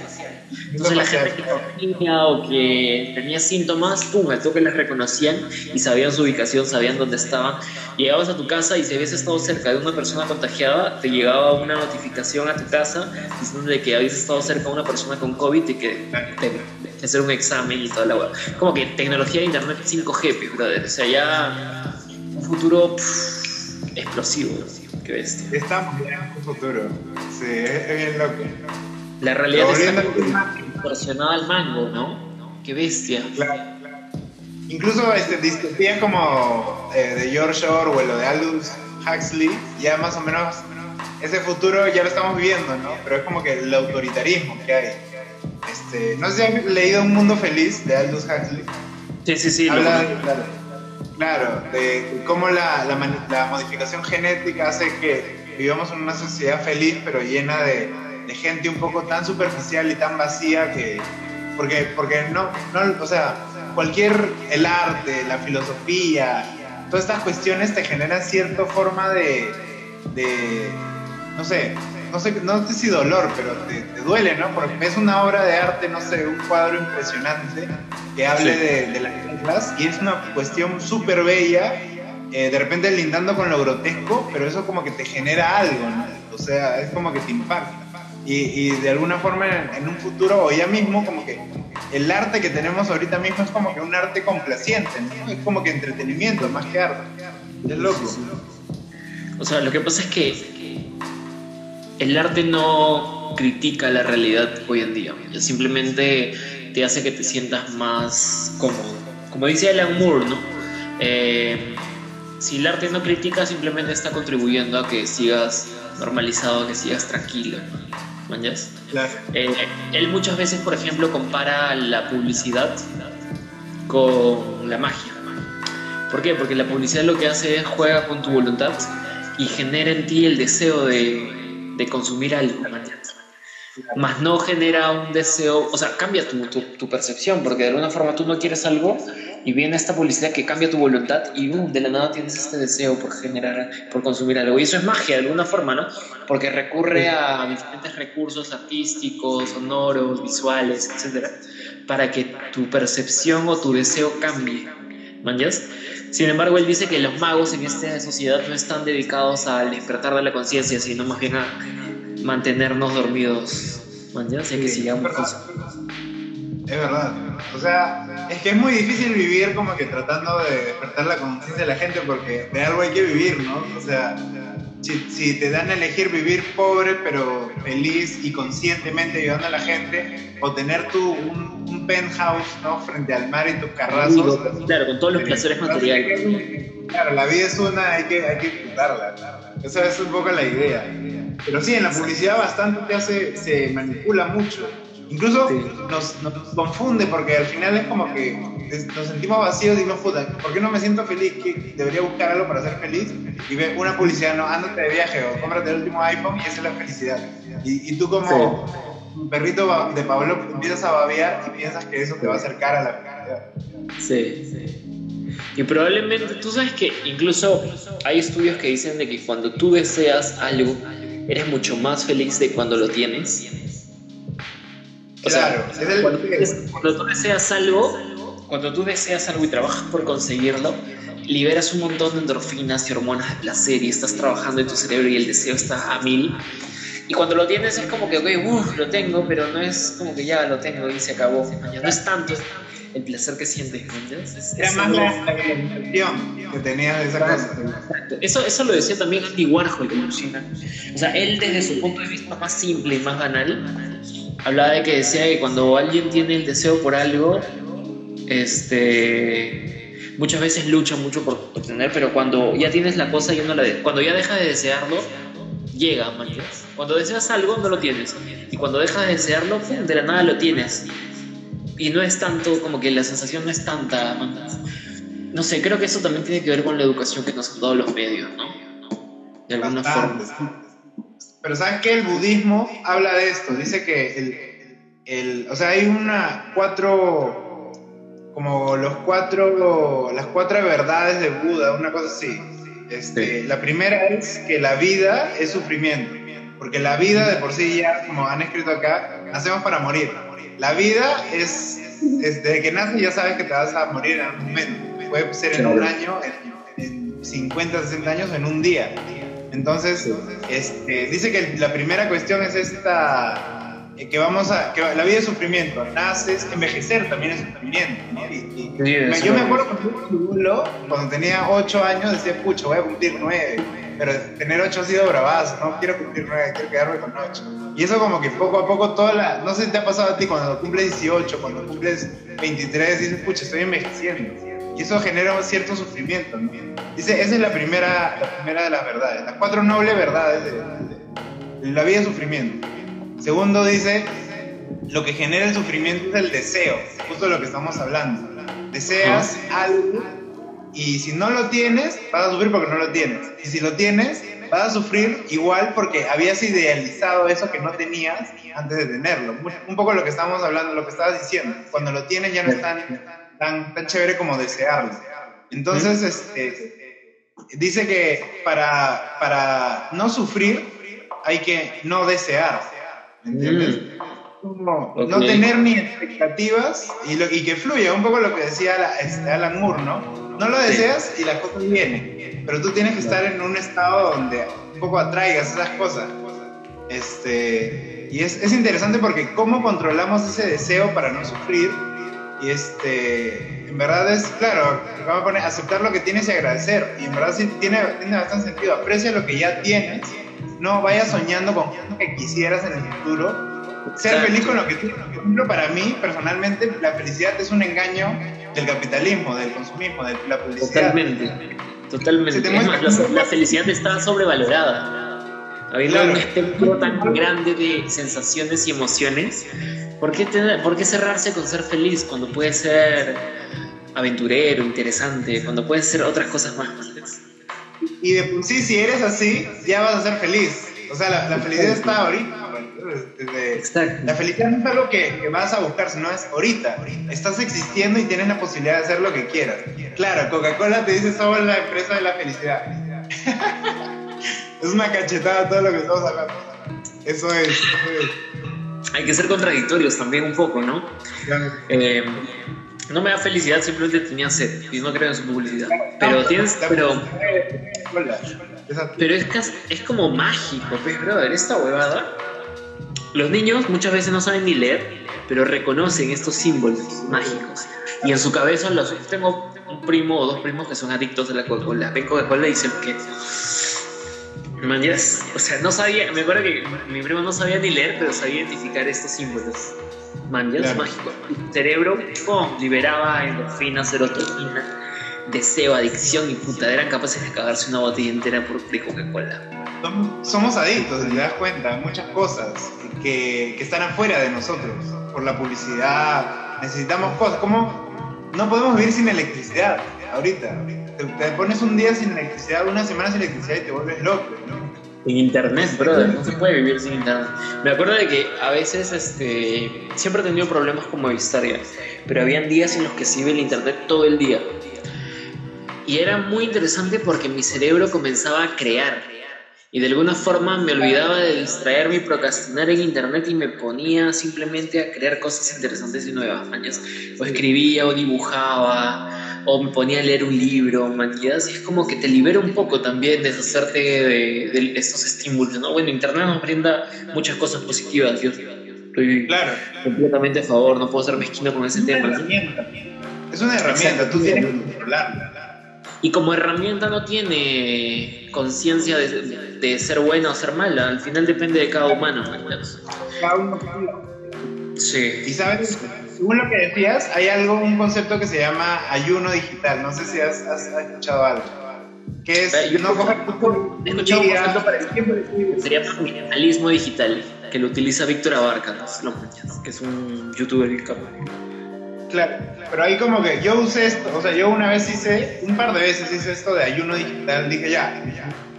Entonces la gente que tenía o que tenía síntomas, pum, al toque les reconocían y sabían su ubicación, sabían dónde estaban. Llegabas a tu casa y si habías estado cerca de una persona contagiada, te llegaba una notificación a tu casa diciendo que habías estado cerca de una persona con COVID y que te hacer un examen y toda la web. Como que tecnología de internet 5G, brother. O sea, ya un futuro explosivo, qué bestia. Estamos en un futuro, sí, es bien loco. La realidad está proporcionada al mango, ¿no? Qué bestia. Claro. Incluso este, distopías como eh, de George Orwell o de Aldous Huxley, ya más o menos ese futuro ya lo estamos viviendo, ¿no? Pero es como que el autoritarismo que hay. Este, no sé si han leído Un Mundo Feliz de Aldous Huxley. Sí, sí, sí. Habla, Claro, de cómo la, la, modificación genética hace que vivamos en una sociedad feliz, pero llena de, de, gente un poco tan superficial y tan vacía que. Porque, porque no, no, o sea, cualquier. el arte, la filosofía, todas estas cuestiones te generan cierta forma de. de no sé, no sé, no sé si dolor, pero te, duele, ¿no? Porque ves una obra de arte, no sé, un cuadro impresionante que hable de, de, las reglas y es una cuestión súper bella, eh, de repente lindando con lo grotesco, pero eso como que te genera algo, ¿no? O sea, es como que te impacta. Y, y de alguna forma en, un futuro o ya mismo como que el arte que tenemos ahorita mismo es como que un arte complaciente, ¿no? Es como que entretenimiento más que arte. Es loco. O sea, lo que pasa es que el arte no critica la realidad hoy en día, simplemente te hace que te sientas más cómodo. Como dice Alan Moore, ¿no? Eh, si el arte no critica, simplemente está contribuyendo a que sigas normalizado, a que sigas tranquilo. ¿Mañas? Eh, él muchas veces, por ejemplo, compara la publicidad con la magia. ¿Por qué? Porque la publicidad lo que hace es juega con tu voluntad y genera en ti el deseo de, de consumir algo más no genera un deseo, o sea, cambia tu, tu, percepción, porque de alguna forma tú no quieres algo y viene esta publicidad que cambia tu voluntad y uh, de la nada tienes este deseo por generar, por consumir algo. Y eso es magia de alguna forma, ¿no? Porque recurre a diferentes recursos artísticos, sonoros, visuales, etcétera, para que tu percepción o tu deseo cambie. ¿Manjas? Sin embargo, él dice que los magos en esta sociedad no están dedicados al despertar de la conciencia, sino más bien a mantenernos dormidos. ya sé que sigamos Es verdad. O sea, es que es muy difícil vivir como que tratando de despertar la conciencia de la gente porque de algo hay que vivir, ¿no? O sea, si, te dan a elegir vivir pobre pero feliz y conscientemente ayudando a la gente o tener tu un, penthouse, ¿no? Frente al mar y tus carrazos. Claro, con todos los placeres materiales. Claro, la vida es una, hay que, hay que disfrutarla. Esa es un poco la idea. Pero sí, en la publicidad bastante ya se, se manipula mucho. Incluso nos, nos, confunde porque al final es como que nos sentimos vacíos y no puta, ¿por qué no me siento feliz? que debería buscar algo para ser feliz y ve una publicidad, no, ándate de viaje o cómprate el último iPhone y esa es la felicidad. Y, y tú como un perrito de Pablo empiezas a babear y piensas que eso te va a acercar a la felicidad. Sí, sí. Y probablemente, tú sabes que incluso hay estudios que dicen de que cuando tú deseas algo, eres mucho más feliz de cuando lo tienes. O sea, cuando, tú deseas algo, cuando tú deseas algo y trabajas por conseguirlo, liberas un montón de endorfinas y hormonas de placer y estás trabajando en tu cerebro y el deseo está a mil. Y cuando lo tienes es como que, ok, uff, lo tengo, pero no es como que ya lo tengo y se acabó. No es tanto, el placer que sientes. Es, Era más la, la que tenías de esa cosa. Eso, eso lo decía también Andy Warhol O sea, él desde su punto de vista más simple y más banal, hablaba de que decía que cuando alguien tiene el deseo por algo, este muchas veces lucha mucho por obtener, pero cuando ya tienes la cosa, ya no la cuando ya dejas de desearlo, llega, man. Cuando deseas algo, no lo tienes. Y cuando dejas de desearlo, de la nada lo tienes y no es tanto, como que la sensación no es tanta. No sé, creo que eso también tiene que ver con la educación que nos han dado los medios, ¿no? De alguna forma. Pero ¿sabes qué? El budismo habla de esto. Dice que el, el, o sea, hay una cuatro, como los cuatro, las cuatro verdades de Buda, una cosa así. Este, La primera es que la vida es sufrimiento, porque la vida de por sí ya, como han escrito acá, nacemos para morir. La vida es, desde que naces ya sabes que te vas a morir en algún momento. Puede ser en un año, en, 50, 60 años en un día. Entonces, este, dice que la primera cuestión es esta, eh, que vamos a, que la vida es sufrimiento, naces, envejecer también es sufrimiento, yo me acuerdo cuando, cuando tenía 8 años, decía, pucho, voy a cumplir 9 pero tener ocho ha sido bravazo, no quiero cumplir nueve, quiero quedarme con ocho. Y eso como que poco a poco toda la, no sé si te ha pasado a ti cuando cumples 18, cuando cumples 23, dices, pucha, estoy envejeciendo. Y eso genera un cierto sufrimiento. Dice, esa es la primera, la primera de las verdades, las cuatro nobles verdades de, la vida es sufrimiento. Segundo dice, lo que genera el sufrimiento es el deseo, justo lo que estamos hablando. Deseas algo y si no lo tienes, vas a sufrir porque no lo tienes. Y si lo tienes, vas a sufrir igual porque habías idealizado eso que no tenías antes de tenerlo. Un poco lo que estamos hablando, lo que estabas diciendo. Cuando lo tienes ya no es tan, tan, tan chévere como desearlo. Entonces, este, dice que para, para no sufrir hay que no desear. ¿Entiendes? No, no, tener ni expectativas y, lo, y, que fluya, un poco lo que decía este, Alan Moore, ¿no? No lo deseas y las cosas vienen, pero tú tienes que estar en un estado donde un poco atraigas esas cosas. Este, y es, es interesante porque cómo controlamos ese deseo para no sufrir y este, en verdad es, claro, vamos a poner, aceptar lo que tienes y agradecer. Y en verdad sí tiene, tiene bastante sentido. Aprecia lo que ya tienes. No vayas soñando con lo que quisieras en el futuro. Ser feliz con lo que tienes. Por ejemplo, para mí, personalmente, la felicidad es un engaño del capitalismo, del consumismo, de la publicidad. Totalmente, totalmente. la, felicidad está sobrevalorada. Habiendo un espectro tan grande de sensaciones y emociones, ¿por qué, ¿por qué cerrarse con ser feliz cuando puede ser aventurero, interesante, cuando puede ser otras cosas más? Y de sí, si eres así, ya vas a ser feliz. O sea, la, felicidad está ahorita. La felicidad no es algo que, vas a buscar, sino es ahorita. Estás existiendo y tienes la posibilidad de hacer lo que quieras. Claro, Coca-Cola te dice somos la empresa de la felicidad. es una cachetada todo lo que estamos hablando. Eso es, Hay que ser contradictorios también un poco, ¿no? Eh, no me da felicidad, simplemente tenía sed y no creo en su publicidad. Pero tienes, pero... Pero es, es como mágico, pues, brother, esta huevada. Los niños muchas veces no saben ni leer, pero reconocen estos símbolos mágicos. Y en su cabeza los tengo un primo o dos primos que son adictos a la Coca-Cola. Ven Coca-Cola y dicen que Mañas, o sea, no sabía, me acuerdo que mi primo no sabía ni leer, pero sabía identificar estos símbolos. Mañas mágico. El cerebro, ¡pum! liberaba endorfina, serotonina, deseo, adicción y puta, eran capaces de acabarse una botella entera por Coca-Cola. Somos adictos, te das cuenta, muchas cosas que, que están afuera de nosotros, por la publicidad, necesitamos cosas, como no podemos vivir sin electricidad ahorita te, pones un día sin electricidad, una semana sin electricidad y te vuelves loco, ¿no? Sin internet, brother, no se puede vivir sin internet. Me acuerdo de que a veces este, siempre he tenido problemas con Movistar, pero habían días en los que se iba el internet todo el día. Y era muy interesante porque mi cerebro comenzaba a crear. Y de alguna forma me olvidaba de distraerme y procrastinar en internet y me ponía simplemente a crear cosas interesantes y nuevas. O escribía o dibujaba o me ponía a leer un libro, manías, y es como que te libera un poco también deshacerte de, de, estos estímulos, ¿no? Bueno, Internet nos brinda muchas cosas positivas, yo estoy claro. completamente a favor, no puedo ser mezquino con ese tema. Es una herramienta, tú tienes que controlarla. Y como herramienta no tiene conciencia de, de, ser buena o ser mala, al final depende de cada humano. Cada uno. Sí. Y sabes, según lo que decías, hay algo, un concepto que se llama ayuno digital. No sé si has, escuchado algo. Que es Yo no coger He escuchado un concepto parecido. Sería minimalismo digital, que lo utiliza Víctor Abarca, ¿no? que es un youtuber Claro, pero ahí como que yo usé esto, o sea, yo una vez hice, un par de veces hice esto de ayuno digital, dije ya,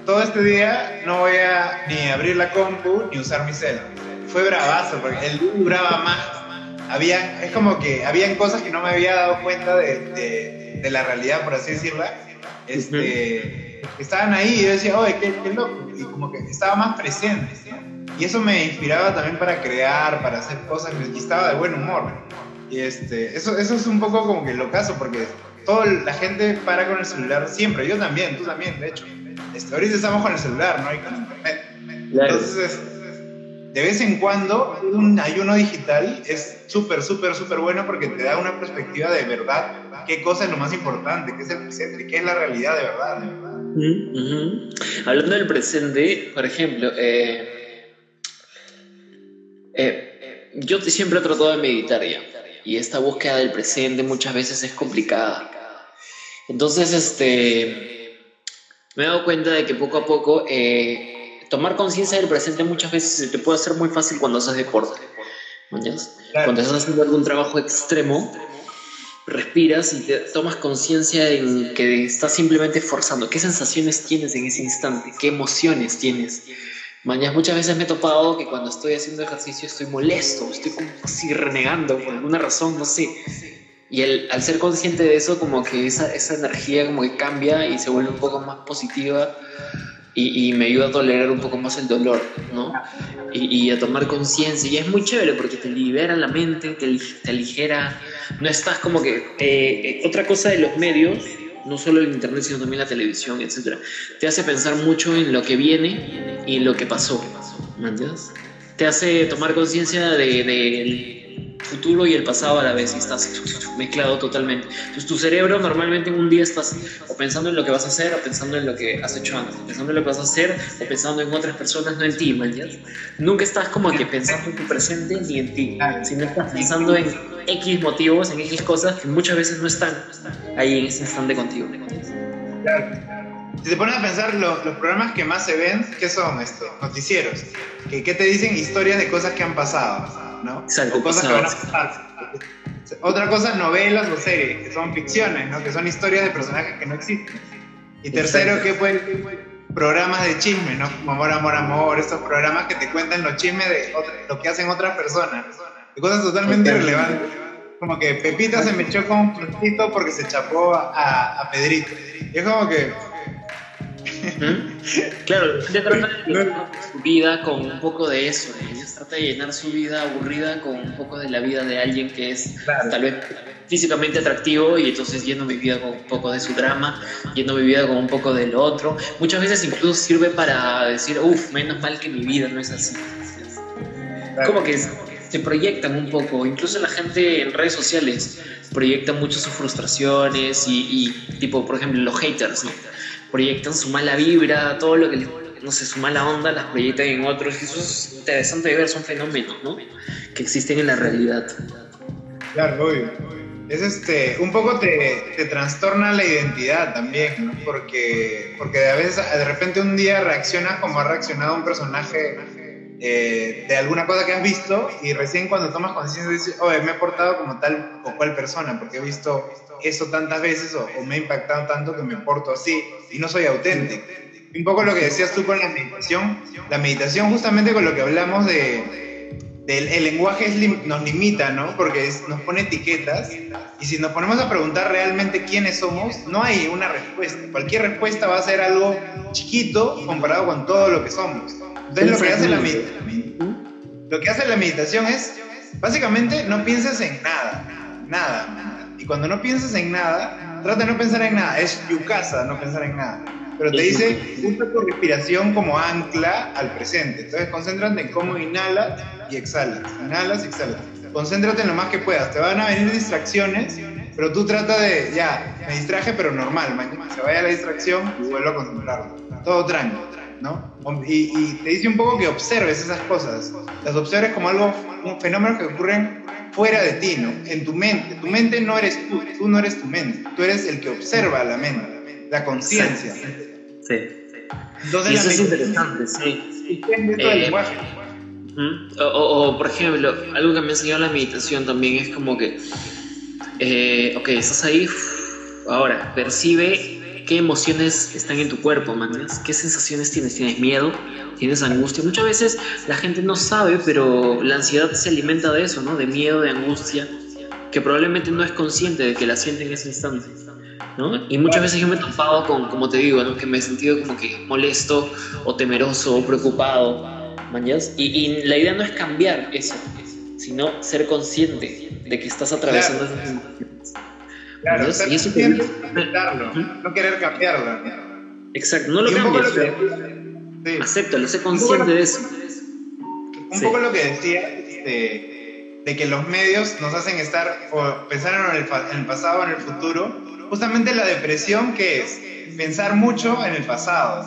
todo este día no voy a ni abrir la compu ni usar mi cel. Fue bravazo, porque el duraba más había, es como que habían cosas que no me había dado cuenta de, de, la realidad, por así decirla. Este, Estaban ahí y yo decía, oye, qué, qué, loco. Y como que estaba más presente. Y eso me inspiraba también para crear, para hacer cosas, y estaba de buen humor. Y este, eso, eso es un poco como que lo caso, porque toda la gente para con el celular siempre. Yo también, tú también, de hecho. Este, ahorita estamos con el celular, ¿no? Y con internet. Entonces, de vez en cuando un ayuno digital es súper, súper, súper bueno porque te da una perspectiva de verdad qué cosa es lo más importante, qué es el presente, qué es la realidad de verdad. Hablando del presente, por ejemplo, eh, eh, yo siempre he tratado de meditar ya, y esta búsqueda del presente muchas veces es complicada. Entonces, este, me he dado cuenta de que poco a poco eh, tomar conciencia del presente muchas veces se te puede hacer muy fácil cuando haces deporte. Cuando estás haciendo algún trabajo extremo, respiras y te tomas conciencia de que estás simplemente forzando. ¿Qué sensaciones tienes en ese instante? ¿Qué emociones tienes? Mañana muchas veces me he topado que cuando estoy haciendo ejercicio estoy molesto, estoy como así renegando por alguna razón, no sé. Y el, al ser consciente de eso, como que esa, esa energía como que cambia y se vuelve un poco más positiva y, me ayuda a tolerar un poco más el dolor, ¿no? Y, a tomar conciencia. Y es muy chévere porque te libera la mente, te, te aligera. No estás como que. Eh, eh, otra cosa de los medios, no solo el internet, sino también la televisión, etc. Te hace pensar mucho en lo que viene y en lo que pasó. ¿Me entiendes? Te hace tomar conciencia de, de futuro y el pasado a la vez y estás mezclado totalmente. Entonces tu cerebro normalmente en un día estás o pensando en lo que vas a hacer o pensando en lo que has hecho antes, pensando en lo que vas a hacer o pensando en otras personas, no en ti, ¿me? Nunca estás como que pensando en tu presente ni en ti, sino estás pensando en X motivos, en X cosas que muchas veces no están ahí en ese instante contigo. Si te pones a pensar, los programas que más se ven, ¿qué son estos? Noticieros. ¿Qué, ¿Qué te dicen? Historias de cosas que han pasado, ¿no? Exacto, o cosas que van a pasar. Otra cosa, novelas o series, que son ficciones, ¿no? Que son historias de personajes que no existen. Y tercero, ¿qué fue? Programas de chisme, ¿no? Como Amor, Amor, Amor, estos programas que te cuentan los chismes de lo que hacen otras personas. De cosas totalmente irrelevantes. Como que Pepita se me echó con un porque se chapó a, a Pedrito. Y es como que Claro, ella trata de llenar su vida con un poco de eso. Ella trata de llenar su vida aburrida con un poco de la vida de alguien que es tal vez físicamente atractivo y entonces lleno mi vida con un poco de su drama, lleno mi vida con un poco del otro. Muchas veces incluso sirve para decir, uff, menos mal que mi vida no es así. Como que se proyectan un poco, incluso la gente en redes sociales proyecta mucho sus frustraciones y, y tipo, por ejemplo, los haters, ¿no? Proyectan su mala vibra, todo lo que no sé, su mala onda las proyectan en otros. Eso es interesante de ver, son fenómenos, ¿no? Que existen en la realidad. Claro, obvio. Es este, un poco te, te trastorna la identidad también, ¿no? Porque, porque a veces, de repente un día reaccionas como ha reaccionado un personaje eh, de alguna cosa que has visto y recién cuando tomas conciencia dices, oye, me he portado como tal o cual persona, porque he visto eso tantas veces o, me ha impactado tanto que me porto así y no soy auténtico. Un poco lo que decías tú con la meditación, la meditación justamente con lo que hablamos de, del el lenguaje nos limita, ¿no? Porque nos pone etiquetas y si nos ponemos a preguntar realmente quiénes somos, no hay una respuesta. Cualquier respuesta va a ser algo chiquito comparado con todo lo que somos. Entonces lo que hace la meditación, lo que hace la meditación es, básicamente, no pienses en nada, nada. Y cuando no piensas en nada, trata de no pensar en nada. Es tu casa, no pensar en nada. Pero te dice, usa tu respiración como ancla al presente. Entonces, concéntrate en cómo inhalas y exhalas. Inhalas y exhalas. Concéntrate en lo más que puedas. Te van a venir distracciones, pero tú trata de, ya, me distraje, pero normal. Mañana se vaya la distracción y vuelvo a concentrarlo. Todo tranquilo. ¿No? Y, te dice un poco que observes esas cosas, las observes como algo, un fenómeno que ocurren fuera de ti, ¿no? En tu mente. Tu mente no eres tú, tú no eres tu mente, tú eres el que observa la mente, la conciencia. Sí. Entonces, y eso es interesante, sí. Eh, o, por ejemplo, algo que me ha enseñado la meditación también es como que, eh, ok, estás ahí, ahora percibe qué emociones están en tu cuerpo, man. ¿Qué sensaciones tienes? ¿Tienes miedo? ¿Tienes angustia? Muchas veces la gente no sabe, pero la ansiedad se alimenta de eso, ¿no? De miedo, de angustia, que probablemente no es consciente de que la siente en ese instante. ¿no? Y muchas veces yo me he topado con, como te digo, ¿no? que me he sentido como que molesto o temeroso o preocupado, ¿mañas? Y, y la idea no es cambiar eso, sino ser consciente de que estás atravesando esas emociones. Claro, y eso no querer cambiarlo. Exacto, no lo cambies. Sí. Acéptalo, sé consciente de eso. Un poco lo que decía de, de, que los medios nos hacen estar o pensar en el, en el pasado o en el futuro. Justamente la depresión que es pensar mucho en el pasado.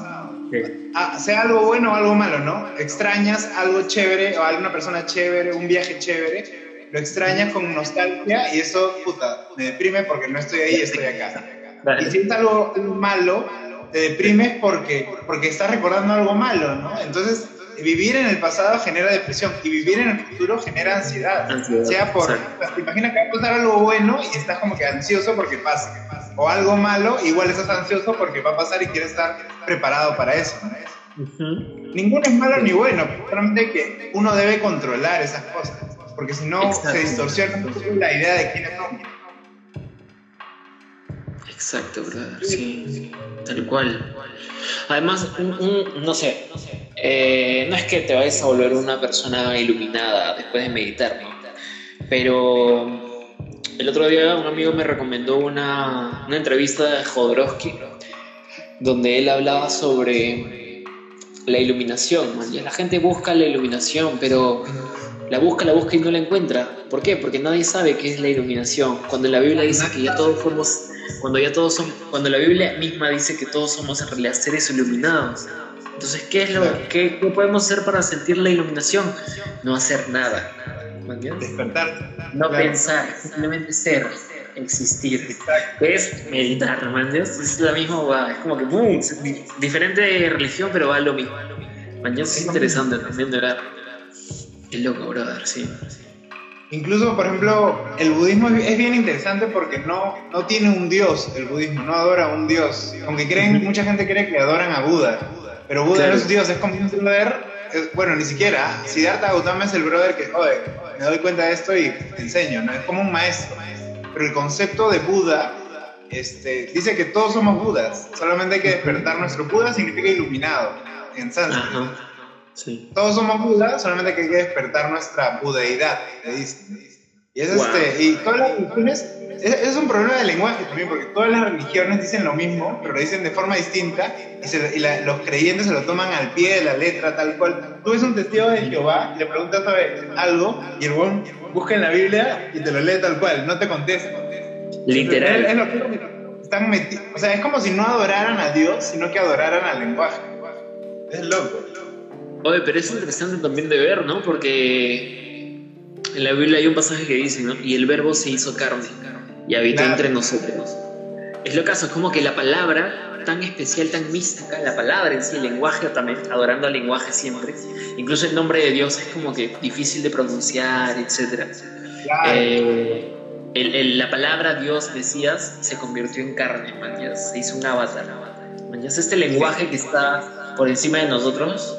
Ah, sea algo bueno o algo malo, ¿no? Extrañas algo chévere o alguna persona chévere, un viaje chévere lo extrañas con nostalgia y eso, puta, me deprime porque no estoy ahí, estoy acá. Y si es algo malo, te deprimes porque, porque estás recordando algo malo, ¿no? Entonces, vivir en el pasado genera depresión y vivir en el futuro genera ansiedad. sea por, te imaginas que va a pasar algo bueno y estás como que ansioso porque pasa. O algo malo, igual estás ansioso porque va a pasar y quieres estar preparado para eso. Ninguno es malo ni bueno, solamente que uno debe controlar esas cosas porque si no se distorsiona la idea de quiénes son. Exacto, brother, sí, tal cual. Además, no sé, eh, no es que te vayas a volver una persona iluminada después de meditar, ¿no? Pero el otro día un amigo me recomendó una, una entrevista de Jodorowsky donde él hablaba sobre la iluminación. la gente busca la iluminación, pero la busca, la busca y no la encuentra. ¿Por qué? Porque nadie sabe qué es la iluminación. Cuando la Biblia dice que ya todos somos, cuando ya todos son, cuando la Biblia misma dice que todos somos en realidad seres iluminados. Entonces, ¿qué es lo qué, podemos hacer para sentir la iluminación? No hacer nada. Despertar. No pensar, simplemente ser. existir. Es meditar, man. Es la misma, es como que, ¡boom! Diferente religión, pero va lo mismo. Man, es interesante también de verdad. Qué loco, brother, sí. Incluso, por ejemplo, el budismo es bien interesante porque no, no tiene un dios, el budismo, no adora a un dios. Aunque creen, mucha gente cree que adoran a Buda, pero Buda no es dios, es como un brother, bueno, ni siquiera, Siddhartha Gautama es el brother que, oye, me doy cuenta de esto y te enseño, ¿no? Es como un maestro. Pero el concepto de Buda este, dice que todos somos Budas, solamente hay que despertar nuestro Buda significa iluminado en sánscrito. Todos somos Buda, solamente que hay que despertar nuestra budeidad, dicen. Y, es este, y todas las religiones, es, un problema de lenguaje también, porque todas las religiones dicen lo mismo, pero lo dicen de forma distinta, y, los creyentes se lo toman al pie de la letra, tal cual. Tú ves un testigo de Jehová y le preguntas algo, y el buen busca en la Biblia y te lo lee tal cual, no te contesta. Literal. Es, lo que están o sea, es como si no adoraran a Dios, sino que adoraran al lenguaje. Es loco. Oye, pero es interesante también de ver, ¿no? Porque en la Biblia hay un pasaje que dice, ¿no? Y el verbo se hizo carne y habitó entre nosotros. Es lo caso, es como que la palabra tan especial, tan mística, la palabra en sí, el lenguaje también, adorando al lenguaje siempre, incluso el nombre de Dios es como que difícil de pronunciar, etc. Eh, la palabra Dios, decías, se convirtió en carne, mañas, se hizo un avatar. Mañas, este lenguaje que está por encima de nosotros,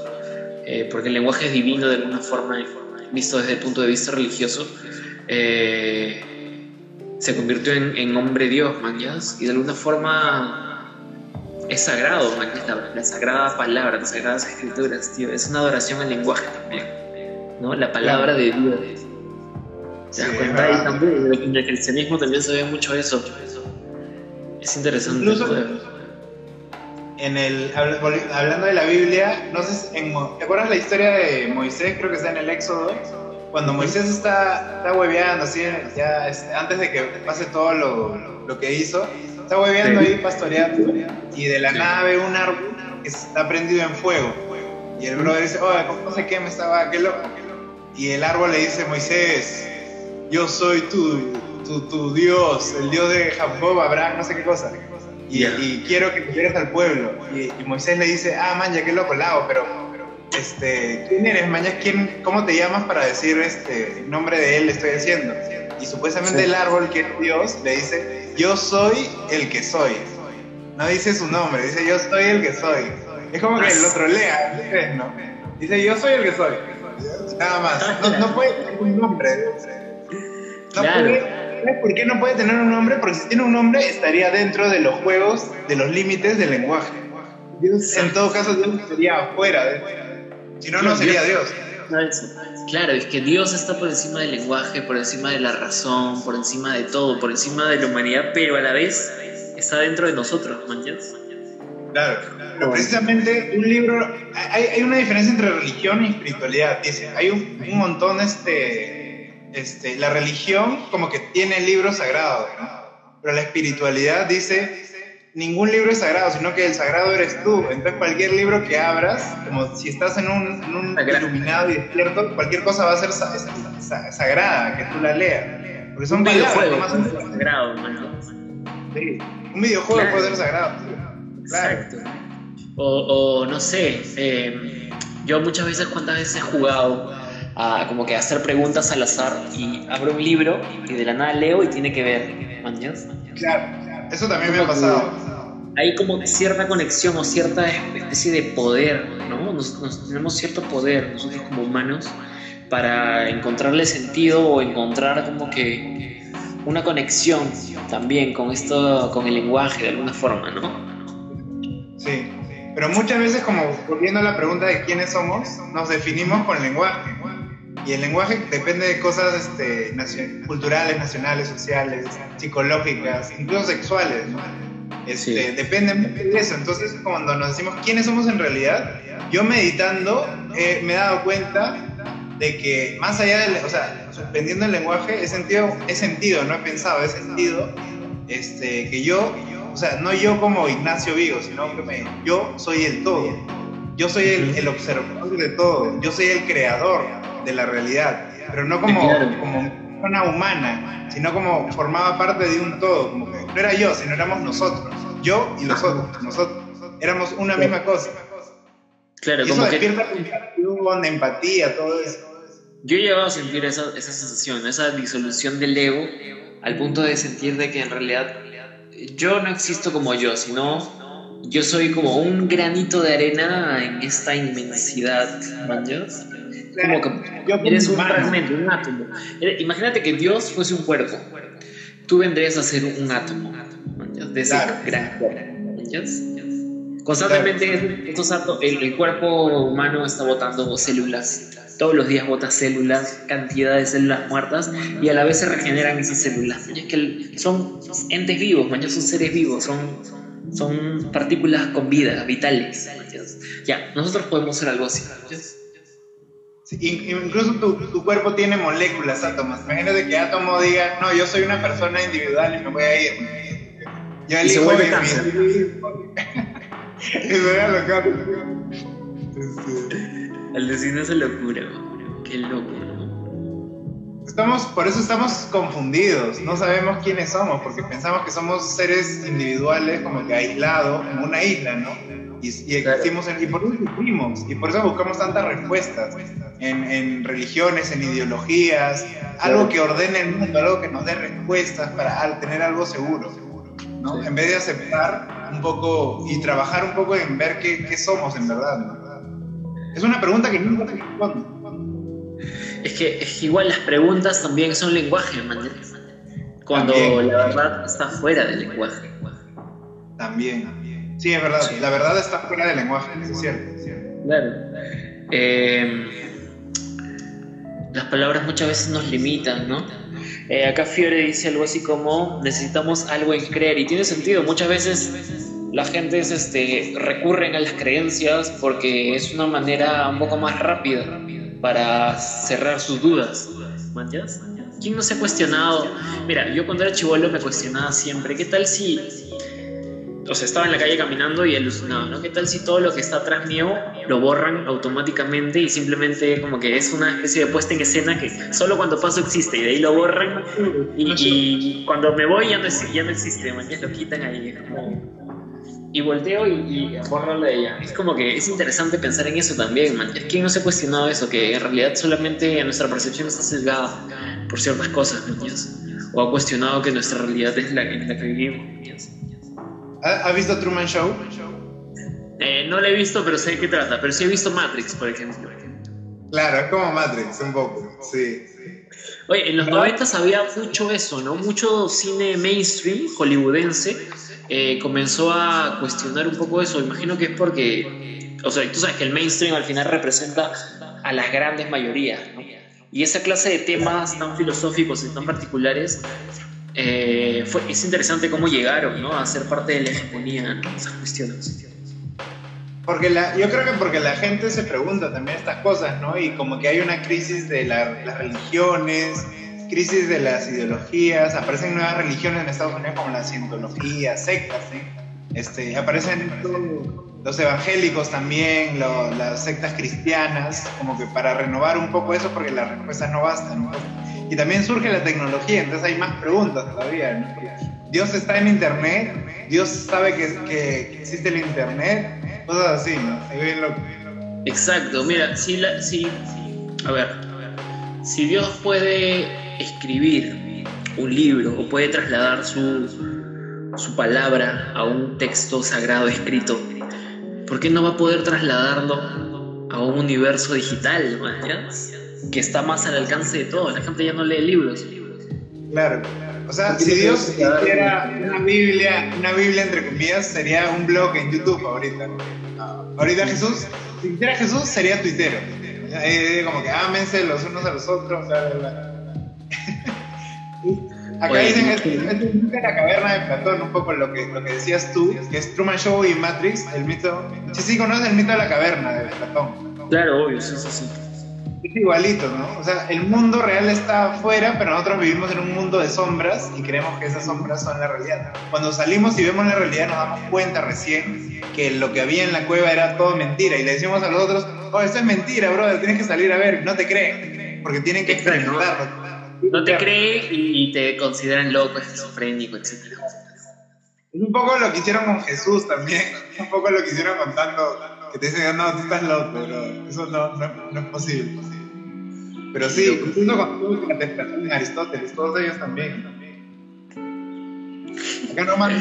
eh, porque el lenguaje es divino de alguna forma, visto desde el punto de vista religioso, eh, se convirtió en, hombre Dios, mañas, y de alguna forma es sagrado, mañas, la, sagrada palabra, las sagradas escrituras, tío, es una adoración al lenguaje también, ¿no? La palabra de Dios. ¿Te das cuenta? ahí también, en el cristianismo también se ve mucho eso. Es interesante. Incluso, en el, hablando de la Biblia, no sé, ¿te acuerdas la historia de Moisés? Creo que está en el Éxodo. Cuando Moisés está, está hueveando, así, ya este, antes de que pase todo lo, lo que hizo, está hueveando ahí, pastoreando, y de la nave un árbol que está prendido en fuego. Y el brother dice, oh, sé qué, me estaba, qué loco. Y el árbol le dice, Moisés, yo soy tu, tu, tu Dios, el Dios de Jacob, Abraham, no sé qué cosa y, quiero que llegues al pueblo. Y, Moisés le dice, ah, man, ya que loco lago, pero, este, ¿quién eres, man? ¿Quién, ¿Cómo te llamas para decir este, el nombre de él le estoy diciendo? Y supuestamente el árbol, que es Dios, le dice, yo soy el que soy. No dice su nombre, dice, yo soy el que soy. Es como que el otro lea, ¿no? Dice, yo soy el que soy. Nada más. No, puede tener un nombre. No puede por qué no puede tener un nombre? Porque si tiene un nombre estaría dentro de los juegos, de los límites del lenguaje. Dios, en todo caso, Dios sería afuera. De, si no, no sería Dios. Claro, es que Dios está por encima del lenguaje, por encima de la razón, por encima de todo, por encima de la humanidad, pero a la vez está dentro de nosotros, ¿me Claro, pero precisamente un libro, hay, hay, una diferencia entre religión y espiritualidad. Dice, hay un, un montón este, este, la religión como que tiene libros sagrados, pero la espiritualidad dice, ningún libro es sagrado, sino que el sagrado eres tú. Entonces cualquier libro que abras, como si estás en un, iluminado y despierto, cualquier cosa va a ser sagrada, que tú la leas. Porque son un videojuego sagrado, un videojuego puede ser sagrado. Exacto. O, no sé, eh, yo muchas veces, ¿cuántas veces he jugado? A como que hacer preguntas al azar y abro un libro y de la nada leo y tiene que ver. ¿Mañas? Claro, eso también me ha pasado. Hay como cierta conexión o cierta especie de poder, ¿no? Nos, tenemos cierto poder nosotros como humanos para encontrarle sentido o encontrar como que una conexión también con esto, con el lenguaje de alguna forma, ¿no? Sí, pero muchas veces como volviendo a la pregunta de quiénes somos, nos definimos con el lenguaje. Y el lenguaje depende de cosas este, culturales, nacionales, sociales, psicológicas, incluso sexuales, ¿no? Este, Depende mucho de eso. Entonces, cuando nos decimos quiénes somos en realidad, yo meditando eh, me he dado cuenta de que más allá del, o sea, suspendiendo el lenguaje, he sentido, he sentido, no he pensado, he sentido este, que yo, o sea, no yo como Ignacio Vigo, sino que me, yo soy el todo. Yo soy el, el observador de todo. Yo soy el creador de la realidad, pero no como, como persona humana, sino como formaba parte de un todo, como que no era yo, sino éramos nosotros, yo y los otros, nosotros, éramos una misma cosa. Claro, Y como eso que despierta compasión, empatía, todo eso. yo he llegado a sentir esa, esa sensación, esa disolución del ego, al punto de sentir de que en realidad yo no existo como yo, sino yo soy como un granito de arena en esta inmensidad, ¿manjas? Como que eres un fragmento, un átomo. Imagínate que Dios fuese un cuerpo. Tú vendrías a ser un átomo, ¿manjas? De ese Claro. gran ¿manjas? Constantemente estos átomos- el, el cuerpo humano está botando células. Todos los días bota células, cantidad de células muertas y a la vez se regeneran esas células. Que son entes vivos, son seres vivos, son, son partículas con vida, vitales. Ya, nosotros podemos ser algo así. incluso tu, tu cuerpo tiene moléculas, átomos. Imagínate que átomo diga, no, yo soy una persona individual y me voy a ir. Yo Y se vuelve cáncer. Eso era lo que El destino es locura, bro. qué loco. ¿No? Estamos, por eso estamos confundidos, no sabemos quiénes somos, porque pensamos que somos seres individuales, como que aislados, en una isla, ¿no? Y, y existimos en- y por eso sufrimos, y por eso buscamos tantas respuestas en, en religiones, en ideologías, algo que ordene el mundo, algo que nos dé respuestas para al- tener algo seguro, ¿no? En vez de aceptar un poco y trabajar un poco en ver qué, qué somos en verdad, ¿no? Es una pregunta que nunca te responde. Es que, es que igual las preguntas también son lenguaje, man. Cuando También. la verdad está fuera del lenguaje. También. Sí, es verdad. La verdad está fuera del lenguaje, es cierto. Claro. Eh, las palabras muchas veces nos limitan, ¿no? Eh, acá Fiore dice algo así como necesitamos algo en creer y tiene sentido. Muchas veces la gente es, este, recurren a las creencias porque es una manera un poco más rápida para cerrar sus dudas. ¿Manchas? ¿Quién no se ha cuestionado? Mira, yo cuando era chivolo me cuestionaba siempre, ¿qué tal si o sea, estaba en la calle caminando y alucinado, ¿no? ¿Qué tal si todo lo que está atrás mío lo borran automáticamente y simplemente como que es una especie de puesta en escena que solo cuando paso existe y de ahí lo borran y, y cuando me voy ya no, es- ya no existe, man, ya lo quitan ahí. como- Y volteo y, y borro la de ella. Es como que es interesante pensar en eso también, man. ¿Quién no se ha cuestionado eso? Que en realidad solamente nuestra percepción está sesgada por ciertas cosas, man, O ha cuestionado que nuestra realidad es la, en la que vivimos, man. ¿Ha- ¿Has visto Truman Show? Eh, no la he visto, pero sé de qué trata. Pero sí he visto Matrix, por ejemplo. Claro, es como Matrix, un poco. Sí. Oye, en los 90 había mucho eso, ¿no? Mucho cine mainstream, hollywoodense, eh, comenzó a cuestionar un poco eso. Imagino que es porque, o sea, tú sabes que el mainstream al final representa a las grandes mayorías, ¿no? Y esa clase de temas tan filosóficos y tan particulares, eh, fue, es interesante cómo llegaron, ¿no? A ser parte de la hegemonía, ¿no? Esas cuestiones. Porque la, yo creo que porque la gente se pregunta también estas cosas, ¿no? Y como que hay una crisis de la- las religiones, crisis de las ideologías, aparecen nuevas religiones en Estados Unidos como la cientología, sectas, ¿sí? Este, aparecen los evangélicos también, lo- las sectas cristianas, como que para renovar un poco eso porque las respuestas no bastan. ¿no? Y también surge la tecnología, entonces hay más preguntas todavía. ¿no? Dios está en Internet, Dios sabe que, que existe el Internet, cosas así, ¿no? Exacto, mira, si, la, si, a ver, si Dios puede escribir un libro o puede trasladar su, su palabra a un texto sagrado escrito, ¿por qué no va a poder trasladarlo a un universo digital, man, ya? que está más al alcance de todos? La gente ya no lee libros. Claro. O sea, si Dios hiciera una Biblia, una Biblia entre comillas, sería un blog en YouTube ahorita. Ahorita Jesús, si hiciera Jesús, sería tuitero. Como que ámense los unos a los otros, bla, bla. Acá Oye, dicen, sí. es, la caverna de Platón, un poco lo que, lo que decías tú, que es Truman Show y Matrix, el mito. Sí, sí, conoces el mito de la caverna de Platón. Claro, obvio, sí, sí, sí. Es igualito, ¿no? O sea, el mundo real está afuera, pero nosotros vivimos en un mundo de sombras y creemos que esas sombras son la realidad. Cuando salimos y vemos la realidad nos damos cuenta recién que lo que había en la cueva era todo mentira y le decimos a los otros, oh, esto es mentira, brother, tienes que salir a ver, no te creen, porque tienen que experimentarlo. no te cree y te consideran loco, esquizofrénico, etc. Es un poco lo que hicieron con Jesús también, un poco lo que hicieron contando, que te dicen, no, tú estás loco, pero eso no, no, no es posible. Pero sí, junto con la de Aristóteles, todos ellos también. Acá nomás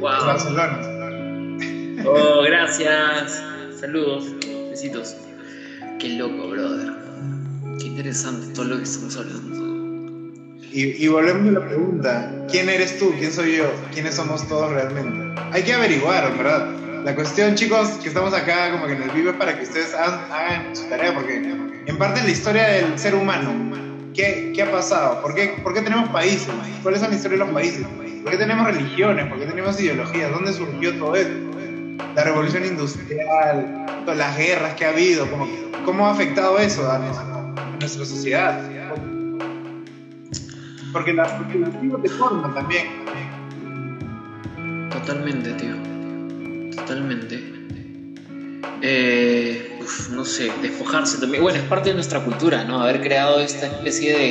wow. Barcelona. Oh, gracias. Saludos, besitos. Qué loco, brother. Qué interesante todo lo que estamos hablando. Y, y, volvemos a la pregunta, ¿quién eres tú? ¿Quién soy yo? ¿Quiénes somos todos realmente? Hay que averiguar, ¿verdad? La cuestión, chicos, que estamos acá como que en el vivo es para que ustedes hagan, su tarea, porque en parte la historia del ser humano, ¿qué, qué ha pasado? ¿Por qué, ¿Por qué tenemos países? ¿Cuál es la historia de los países? ¿Por qué tenemos religiones? ¿Por qué tenemos ideologías? ¿Dónde surgió todo esto? La revolución industrial, todas las guerras que ha habido, ¿cómo, cómo ha afectado eso a nuestra sociedad? Porque la cultura te forma también. Totalmente, tío. Totalmente. Eh, no sé, despojarse también. Bueno, es parte de nuestra cultura, ¿no? Haber creado esta especie de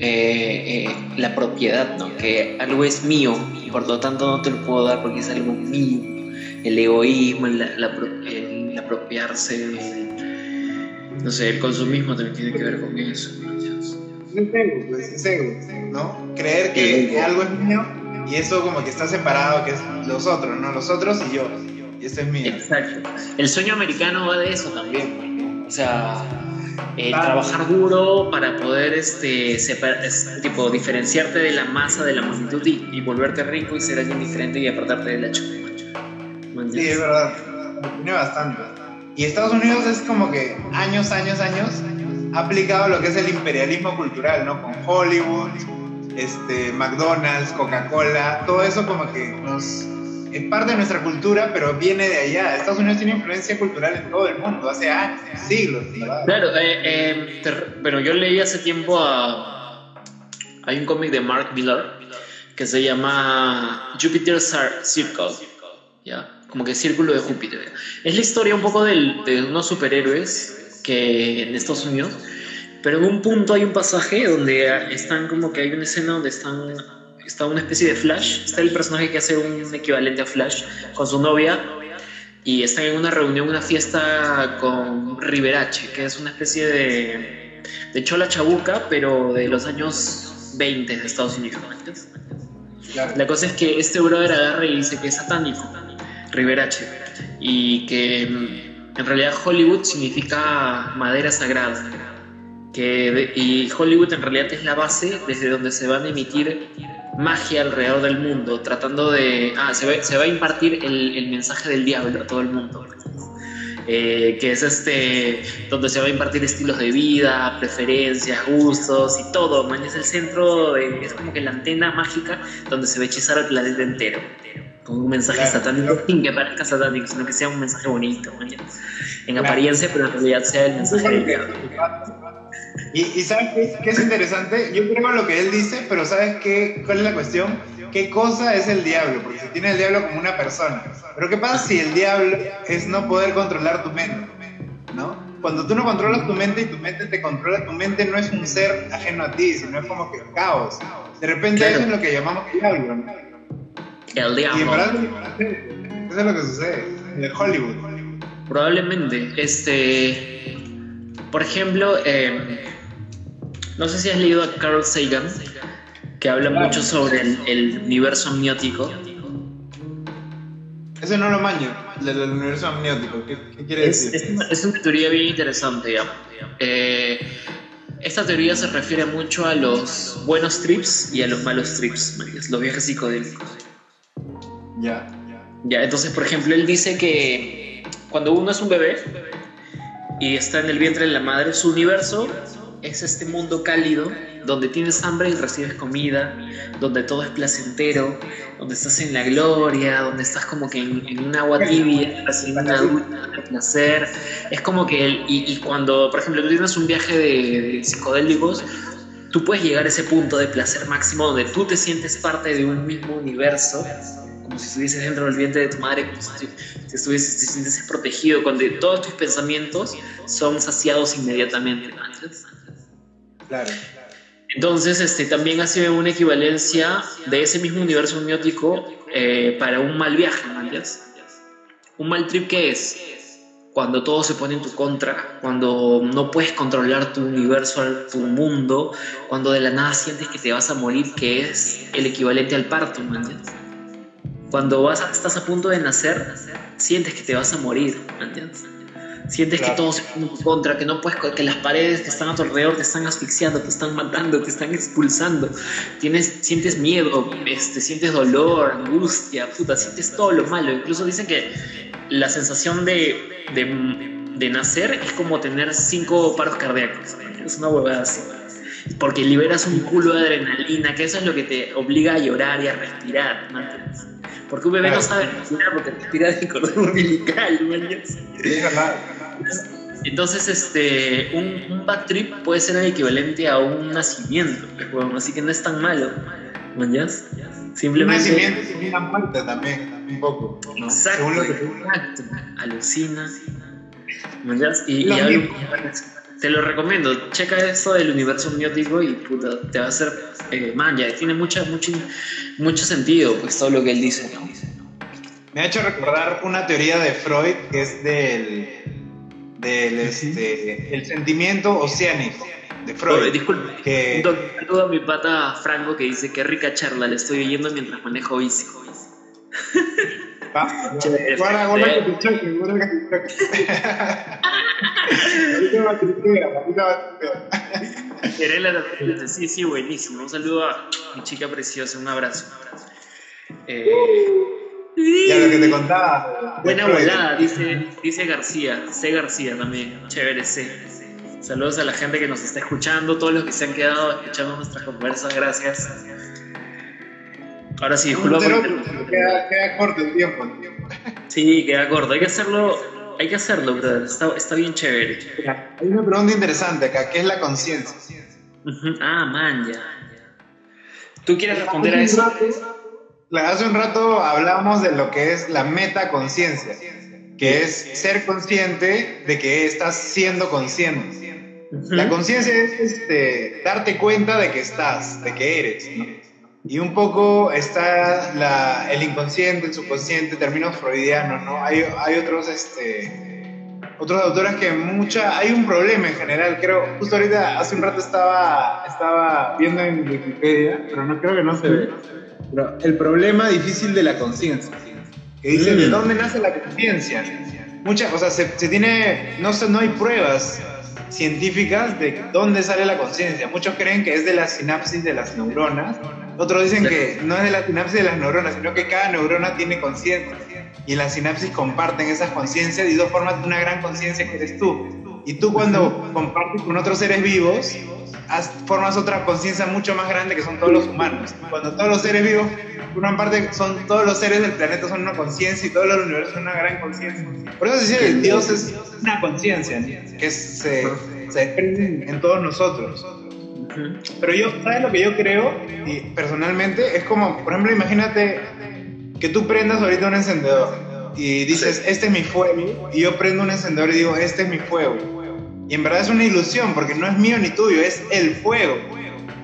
eh, eh, la propiedad, ¿no? Que algo es mío y por lo tanto no te lo puedo dar porque es algo mío. El egoísmo, el, apropiarse, no sé, el consumismo también tiene que ver con eso. Es ego, pues, es ego, ¿no? Creer que, algo es mío y eso como que está separado, que es los otros, ¿no? Los otros y yo. Y eso es mío. Exacto. El sueño americano va de eso también. O sea, trabajar duro para poder este, tipo, diferenciarte de la masa, de la magnitud y, volverte rico y ser alguien diferente y apartarte de la chupa. Sí, es verdad. Tiene bastante. Y Estados Unidos es como que años, años, años ha aplicado lo que es el imperialismo cultural, ¿no? Con Hollywood, este, McDonald's, Coca-Cola, todo eso como que nos es parte de nuestra cultura, pero viene de allá. Estados Unidos tiene influencia cultural en todo el mundo, hace años, siglos. Claro, eh, eh, pero yo leí hace tiempo a... Hay un cómic de Mark Miller que se llama Jupiter Circle, ¿ya? Como que Círculo de Júpiter. Es la historia un poco de unos superhéroes que en Estados Unidos pero en un punto hay un pasaje donde están como que hay una escena donde están está una especie de Flash, está el personaje que hace un equivalente a Flash con su novia y están en una reunión, una fiesta con Riverache, que es una especie de, de chola chabuca, pero de los años 20 de Estados Unidos. La cosa es que este brother agarra y dice que es satánico, Riverache, y que en realidad Hollywood significa madera sagrada y Hollywood en realidad es la base desde donde se van a emitir magia alrededor del mundo, tratando de... Ah, se va, se va a impartir el, el, mensaje del diablo a todo el mundo. Eh, que es este, donde se va a impartir estilos de vida, preferencias, gustos y todo, man, es el centro, es como que la antena mágica donde se va a hechizar al planeta entero, con un mensaje satánico, sin que parezca satánico, sino que sea un mensaje bonito, man, en apariencia, pero en realidad sea el mensaje del diablo. Y, y ¿sabes qué, es interesante? Yo creo lo que él dice, pero ¿sabes qué? ¿Cuál es la cuestión? ¿Qué cosa es el diablo? Porque se tiene el diablo como una persona. Pero ¿qué pasa si el diablo es no poder controlar tu mente? ¿No? Cuando tú no controlas tu mente y tu mente te controla, tu mente no es un ser ajeno a ti, sino es como que caos. De repente eso es lo que llamamos diablo, ¿no? El diablo. Y en verdad, eso es lo que sucede en Hollywood. Probablemente, este por ejemplo, eh, no sé si has leído a Carl Sagan, que habla mucho sobre el, universo amniótico. Ese no lo maño, del universo amniótico. ¿Qué, quiere decir? Es, una, teoría bien interesante. Eh, esta teoría se refiere mucho a los buenos trips y a los malos trips, los viajes psicodélicos. Ya. Ya, entonces, por ejemplo, él dice que cuando uno es un bebé, y está en el vientre de la madre. Su universo es este mundo cálido donde tienes hambre y recibes comida, donde todo es placentero, donde estás en la gloria, donde estás como que en, un agua tibia, recibiendo una adulta de placer. Es como que, y, cuando, por ejemplo, tú tienes un viaje de, psicodélicos, tú puedes llegar a ese punto de placer máximo donde tú te sientes parte de un mismo universo como si estuvieses dentro del vientre de tu madre, como si, estuvieses, te sientes protegido, cuando todos tus pensamientos son saciados inmediatamente. Claro. Entonces, este, también hace una equivalencia de ese mismo universo amniótico eh, para un mal viaje, ¿no? ¿Un mal trip qué es? Cuando todo se pone en tu contra, cuando no puedes controlar tu universo, tu mundo, cuando de la nada sientes que te vas a morir, que es el equivalente al parto, ¿me entiendes? Cuando vas estás a punto de nacer, sientes que te vas a morir, ¿me entiendes? Sientes que todo se pone en contra, que no puedes, que las paredes que están a tu alrededor te están asfixiando, te están matando, te están expulsando. Tienes, sientes miedo, este, sientes dolor, angustia, puta, sientes todo lo malo. Incluso dicen que la sensación de, de, nacer es como tener cinco paros cardíacos. Es una huevada así. Porque liberas un culo de adrenalina, que eso es lo que te obliga a llorar y a respirar, ¿me entiendes? Porque un bebé no sabe respirar porque respira de cordón umbilical. Entonces, este, un, un, bad trip puede ser el equivalente a un nacimiento, así que no es tan malo, ¿mañas? Simplemente... Un nacimiento es una muerte también, un poco. ¿no? Exacto, exacto. Alucina. ¿mañas? Y, y algo, te lo recomiendo, checa esto del universo amniótico y puta, te va a hacer eh, man, ya tiene mucho, mucho, mucho sentido pues todo lo que él dice, ¿no? Me ha hecho recordar una teoría de Freud que es del del este, el sentimiento oceánico de Freud. disculpe, que... un saludo a mi pata Franco que dice que rica charla, le estoy oyendo mientras manejo bici. Que te choque. Sí, sí, buenísimo. Un saludo a mi chica preciosa, un abrazo. Eh, ya lo que te contaba. Buena volada, dice, dice García, C. García también, chévere C. Saludos a la gente que nos está escuchando, todos los que se han quedado escuchando nuestras conversas, gracias. Ahora sí, disculpa. Queda, queda, corto el tiempo, el tiempo. Sí, queda corto. Hay que hacerlo, hay que hacerlo, brother. Está, está bien chévere. Hay una pregunta interesante acá, ¿qué es la conciencia? Ah, man, ya. ¿Tú quieres responder a eso? hace un rato hablábamos de lo que es la metaconciencia, que es ser consciente de que estás siendo consciente. La conciencia es este, darte cuenta de que estás, de que eres. Y un poco está la, el inconsciente, el subconsciente, términos freudianos, ¿no? Hay, hay otros, este, otros autores que mucha, hay un problema en general, creo, justo ahorita, hace un rato estaba, estaba viendo en Wikipedia, pero no creo que no se ve el problema difícil de la conciencia. Que dice, ¿de mm. dónde nace la conciencia? Muchas, o sea, se, tiene, no, no hay pruebas científicas de dónde sale la conciencia. Muchos creen que es de la sinapsis de las neuronas. Otros dicen que no es de la sinapsis de las neuronas, sino que cada neurona tiene conciencia. Y las sinapsis comparten esas conciencias y dos formas de una gran conciencia que eres tú. Y tú cuando compartes con otros seres vivos, formas otra conciencia mucho más grande que son todos los humanos. Cuando todos los seres vivos, una parte son todos los seres del planeta son una conciencia y todos los universos son una gran conciencia. Por eso se dice que el Dios es una conciencia que se, se en todos nosotros. Pero yo, ¿sabes lo que yo creo? Y personalmente es como, por ejemplo, imagínate que tú prendas ahorita un encendedor y dices, este es mi fuego, y yo prendo un encendedor y digo, este es mi fuego y en verdad es una ilusión porque no es mío ni tuyo, es el fuego.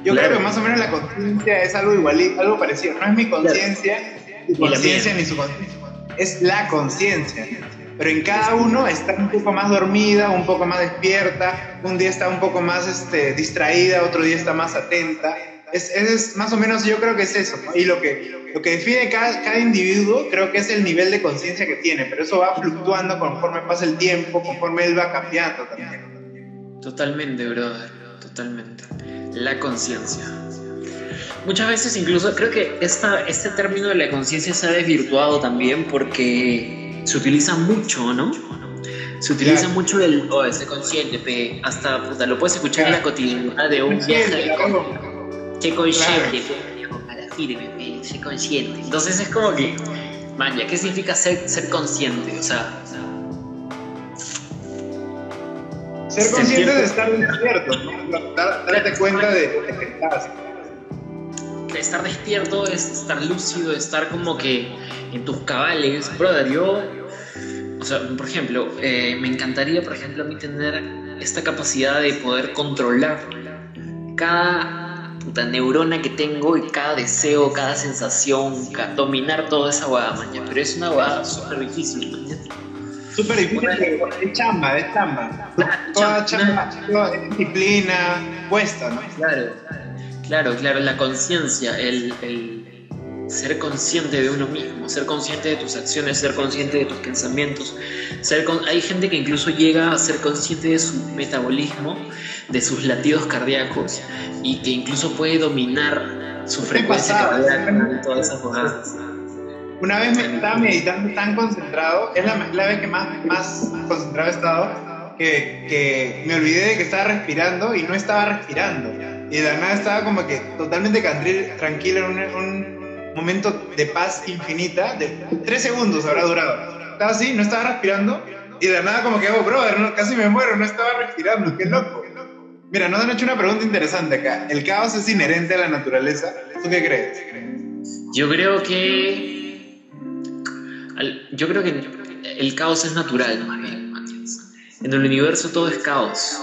Yo creo que más o menos la conciencia es algo igual, algo parecido. No es mi conciencia, ni conciencia ni su conciencia. Es la conciencia. Pero en cada uno está un poco más dormida, un poco más despierta, un día está un poco más este, distraída, otro día está más atenta. Es, es, más o menos, yo creo que es eso. Y lo que, lo que define cada, cada individuo, creo que es el nivel de conciencia que tiene, pero eso va fluctuando conforme pasa el tiempo, conforme él va cambiando también. Totalmente, brother, totalmente. La conciencia. Muchas veces incluso creo que esta, este término de la conciencia se ha desvirtuado también porque se utiliza mucho, ¿no? Se utiliza mucho el, oh, ese consciente, pe, hasta puta, lo puedes escuchar en la cotidianidad de un viaje. Qué consciente, para firme, pe, consciente. Entonces es como que, man, ¿qué significa ser, ser consciente? O sea, Ser consciente de estar despierto, ¿no? darte cuenta de, que estás. Estar despierto es estar lúcido, estar como que en tus cabales. Brother, yo, o sea, por ejemplo, eh, me encantaría, por ejemplo, a mí tener esta capacidad de poder controlar cada puta neurona que tengo y cada deseo, cada sensación, dominar toda esa guada. Pero es una guada súper difícil, maña. Súper difícil, es chamba, es chamba. toda chamba, disciplina, cuesta, ¿no? Claro, claro, claro, la conciencia, el, el ser consciente de uno mismo, ser consciente de tus acciones, ser consciente de tus pensamientos. Ser Hay gente que incluso llega a ser consciente de su metabolismo, de sus latidos cardíacos y que incluso puede dominar su frecuencia cardíaca y todas esas cosas. Una vez me estaba meditando tan concentrado, es la, la vez que más, más concentrado he estado, que, que me olvidé de que estaba respirando y no estaba respirando. Y de nada estaba como que totalmente tranquilo en un momento de paz infinita, de tres segundos habrá durado. Estaba así, no estaba respirando, y de nada como que, oh, brother, casi me muero, no estaba respirando, qué loco. Mira, nos han hecho una pregunta interesante acá. ¿El caos es inherente a la naturaleza? ¿Tú qué crees? Yo creo que... Yo creo que el caos es natural, En el universo todo es caos,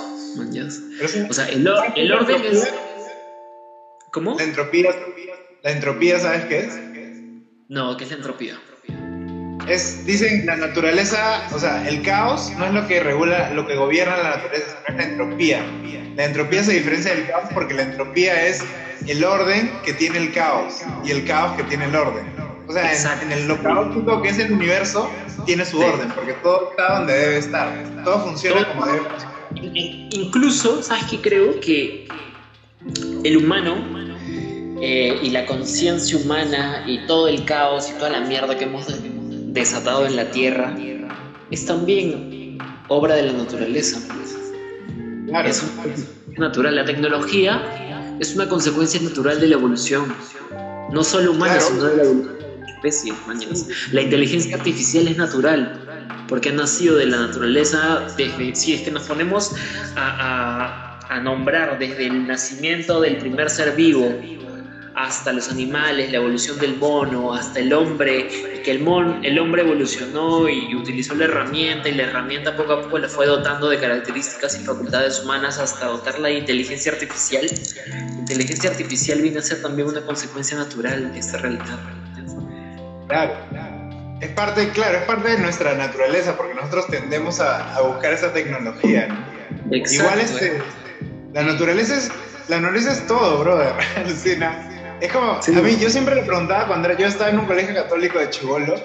O sea, el, el orden es... ¿Cómo? La entropía, la entropía, ¿sabes qué es? No, ¿qué es la entropía? Es, dicen, la naturaleza, o sea, el caos no es lo que regula, lo que gobierna la naturaleza, sino es la entropía. La entropía se diferencia del caos porque la entropía es el orden que tiene el caos y el caos que tiene el orden. O sea, en, el, lo caótico que es el universo, tiene su orden, porque todo está donde debe estar. Todo funciona como debe funcionar. Incluso, ¿sabes qué? Creo que el humano eh, y la conciencia humana y todo el caos y toda la mierda que hemos desatado en la Tierra es también obra de la naturaleza. Claro. Es natural. La tecnología es una consecuencia natural de la evolución, no solo humana, sino de la evolución de la especie. La inteligencia artificial es natural, porque ha nacido de la naturaleza desde, si es que nos ponemos a, a, a nombrar desde el nacimiento del primer ser vivo hasta los animales, la evolución del mono, hasta el hombre, que el, mon, el hombre evolucionó y utilizó la herramienta y la herramienta poco a poco le fue dotando de características y facultades humanas hasta dotarla de inteligencia artificial. La inteligencia artificial viene a ser también una consecuencia natural de esta realidad. Claro, Es parte, claro, es parte de nuestra naturaleza porque nosotros tendemos a, buscar esa tecnología. Igual este, la naturaleza es la naturaleza es todo, brother. Es como, a mí, yo siempre le preguntaba cuando era, yo estaba en un colegio católico de Chivolo,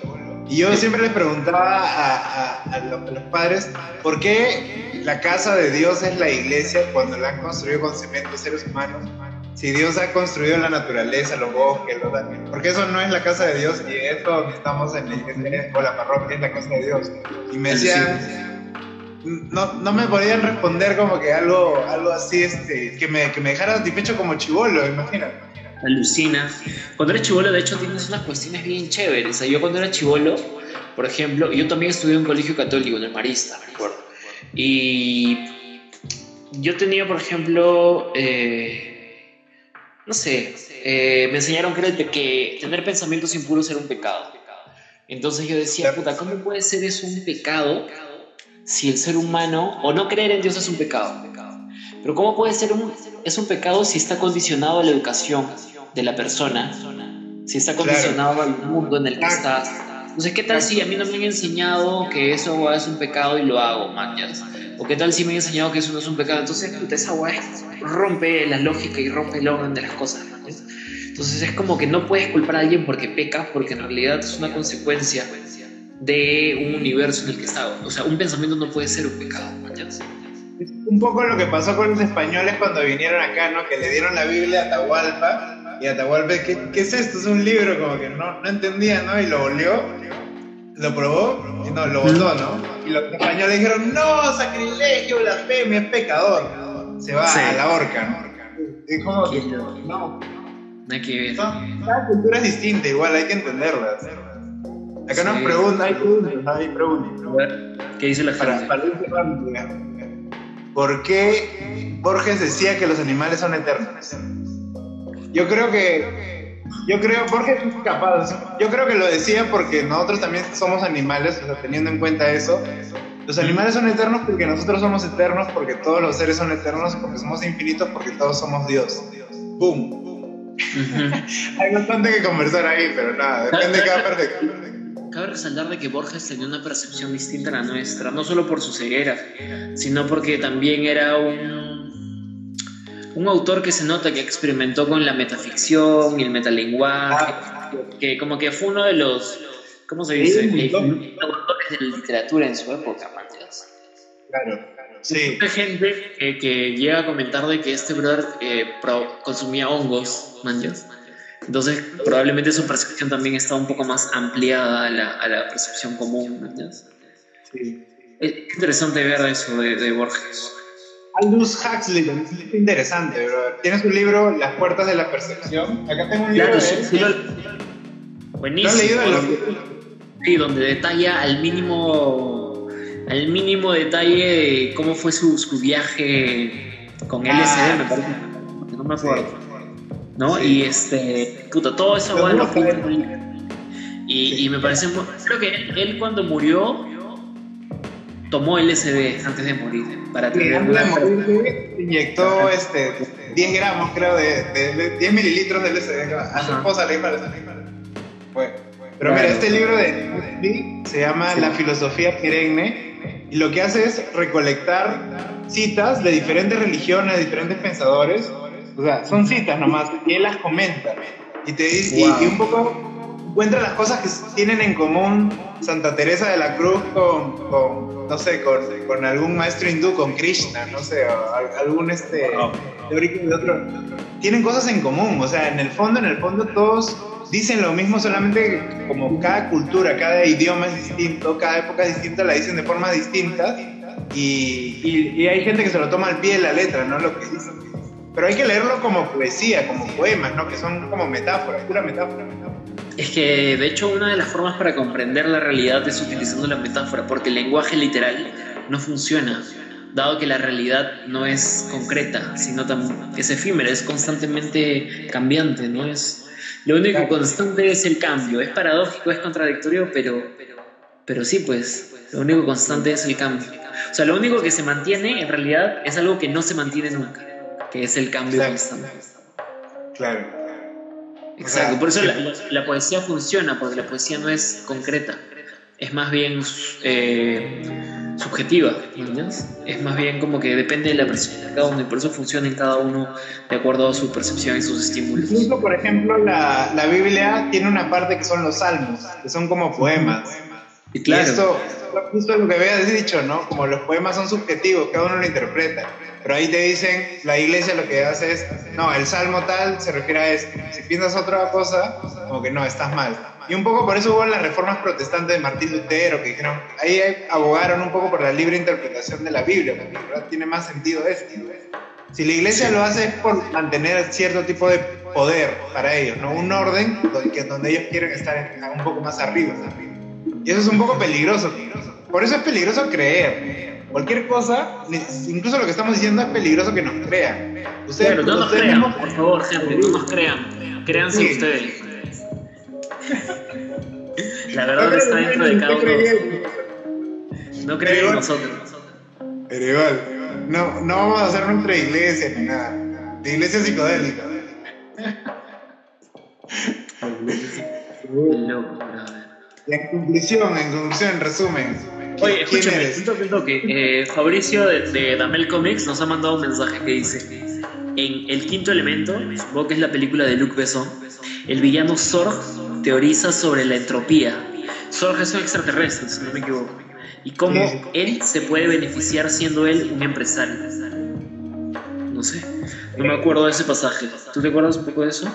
y yo siempre le preguntaba a, los, padres por qué la casa de Dios es la iglesia cuando la han construido con cemento seres humanos. Si Dios ha construido la naturaleza, los bosques, los porque eso no es la casa de Dios y esto donde estamos en la iglesia o la parroquia es la casa de Dios. Y me decían, no, no, me podían responder como que algo, algo así este, que, me, que me dejara satisfecho como chivolo, imagínate alucina. Cuando eres chivolo, de hecho, tienes unas cuestiones bien chéveres. yo cuando era chivolo, por ejemplo, yo también estudié en un colegio católico, en el Marista, me acuerdo. Y yo tenía, por ejemplo, eh, no sé, eh, me enseñaron que, que tener pensamientos impuros era un pecado. Entonces yo decía, puta, ¿cómo puede ser eso un pecado si el ser humano, o no creer en Dios es un pecado? Pero ¿cómo puede ser un, es un pecado si está condicionado a la educación de la persona? Si está condicionado al mundo en el que estás. Entonces, ¿qué tal si a mí no me han enseñado que eso es un pecado y lo hago, man? ¿O qué tal si me han enseñado que eso no es un pecado? Entonces, esa guay rompe la lógica y rompe el orden de las cosas. Entonces, es como que no puedes culpar a alguien porque peca, porque en realidad es una consecuencia de un universo en el que está. O sea, un pensamiento no puede ser un pecado, man un poco lo que pasó con los españoles cuando vinieron acá, ¿no? Que le dieron la Biblia a Atahualpa y Atahualpa, ¿qué, ¿qué es esto? Es un libro, como que no, no entendía, ¿no? Y lo volvió, lo probó y no, lo votó, ¿no? Y los españoles dijeron, no, sacrilegio, blasfemia, es pecador. Se va a la horca, ¿no? Es como, no. No hay que ver. Cada cultura es distinta, igual hay que entenderlas. Acá nos preguntan, hay preguntas, hay preguntas. ¿Qué dice la gente? Para, para ¿Por qué Borges decía que los animales son eternos? Yo creo que, yo creo, es capaz, yo creo que lo decía porque nosotros también somos animales, o sea, teniendo en cuenta eso, los animales son eternos porque nosotros somos eternos, porque todos los seres son eternos, porque somos infinitos, porque todos somos Dios. ¡Boom! Hay bastante que conversar ahí, pero nada, depende de cada perfección. Cabe resaltar de que Borges tenía una percepción distinta a la nuestra, no solo por su ceguera, sino porque también era un, un autor que se nota que experimentó con la metaficción y el metalenguaje, que como que fue uno de los, ¿cómo se dice? Sí, autores de la literatura en su época, Matías. Claro, sí. Hay gente que, que llega a comentar de que este brother eh, consumía hongos, manjas. Entonces, probablemente su percepción también está un poco más ampliada a la, a la percepción común, manjas. sí. Es interesante ver eso de, de Borges. Aldous Huxley también es interesante, bro. Tiene su libro Las puertas de la percepción. Acá tengo un libro Claro, de sí, él. sí lo- ¿Lo has Buenísimo. leído Sí, donde detalla al mínimo, al mínimo detalle de cómo fue su, su viaje con Ah, LSD, me parece. No me acuerdo. ¿no? Sí. Y este, puta, todo eso bien. Y, Sí. y me parece, muy- creo que él, él cuando murió tomó LSD antes de morir para tener antes de una morir, se inyectó este, 10 gramos, creo, de, de- de 10 mililitros de LSD. A su esposa le parece. Bueno, pero Claro. mira, este libro de se llama Sí. La filosofía perenne y lo que hace es recolectar citas de diferentes religiones, diferentes pensadores. O sea, son citas nomás y él las comenta. Y, te, dice- y- Wow. y un poco encuentra las cosas que tienen en común Santa Teresa de la Cruz con, con, no sé, con, con algún maestro hindú, con Krishna, no sé, o algún este, teórico de otro. Tienen cosas en común, o sea, en el fondo, en el fondo todos dicen lo mismo, solamente como cada cultura, cada idioma es distinto, cada época es distinta, la dicen de formas distintas y, y- y hay gente que se lo toma al pie de la letra, ¿no? Lo que dicen. Pero hay que leerlo como poesía, como poemas, ¿no? Que son como metáforas, pura metáfora, metáfora. Es que de hecho una de las formas para comprender la realidad es utilizando la metáfora, porque el lenguaje literal no funciona, dado que la realidad no es concreta, sino es efímera, es constantemente cambiante, ¿no? Es, lo único Claro. constante es el cambio, es paradójico, es contradictorio, pero, pero sí, pues, lo único constante es el cambio. O sea, lo único que se mantiene en realidad es algo que no se mantiene nunca, que es el cambio Exacto. constante. Claro. Exacto, O sea, por eso la, poesía funciona, porque la poesía no es concreta, es más bien eh, subjetiva, ¿me entiendes? Es más bien como que depende de la percepción de cada uno y por eso funciona en cada uno de acuerdo a su percepción y sus estímulos. Incluso, por ejemplo, la, la Biblia tiene una parte que son los salmos, que son como poemas. Y claro, Y esto, justo lo que habías dicho, ¿no? Como los poemas son subjetivos, cada uno lo interpreta. Pero ahí te dicen, la iglesia lo que hace es, no, el salmo tal se refiere a esto. Si piensas otra cosa, como que no, estás mal. Y un poco por eso hubo las reformas protestantes de Martín Lutero, que dijeron, ahí abogaron un poco por la libre interpretación de la Biblia, porque en verdad tiene más sentido esto. Si la iglesia lo hace es por mantener cierto tipo de poder para ellos, ¿no? Un orden donde, ellos quieren estar un poco más arriba. Y eso es un poco peligroso. Por eso es peligroso creer. Cualquier cosa, incluso lo que estamos diciendo es peligroso que nos crean. Ustedes, claro, no nos ustedes crean, mismos- por favor, gente, no nos crean, créanse Sí. ustedes. La verdad está dentro de cada uno. No creen en nosotros. Pero igual, no, no vamos a hacer nuestra iglesia ni nada. De iglesia psicodélica. Loco, brother. Y en conclusión, en conclusión, en resumen. Oye, ¿quién escúchame, un toque, un toque. Eh, Fabricio de, de Damel Comics nos ha mandado un mensaje que dice: En El Quinto Elemento, supongo que es la película de Luc Besson, el villano Zorg teoriza sobre la entropía. Zorg es un extraterrestre, si no me equivoco. Y cómo él se puede beneficiar siendo él un empresario. No sé, no me acuerdo de ese pasaje. ¿Tú te acuerdas un poco de eso?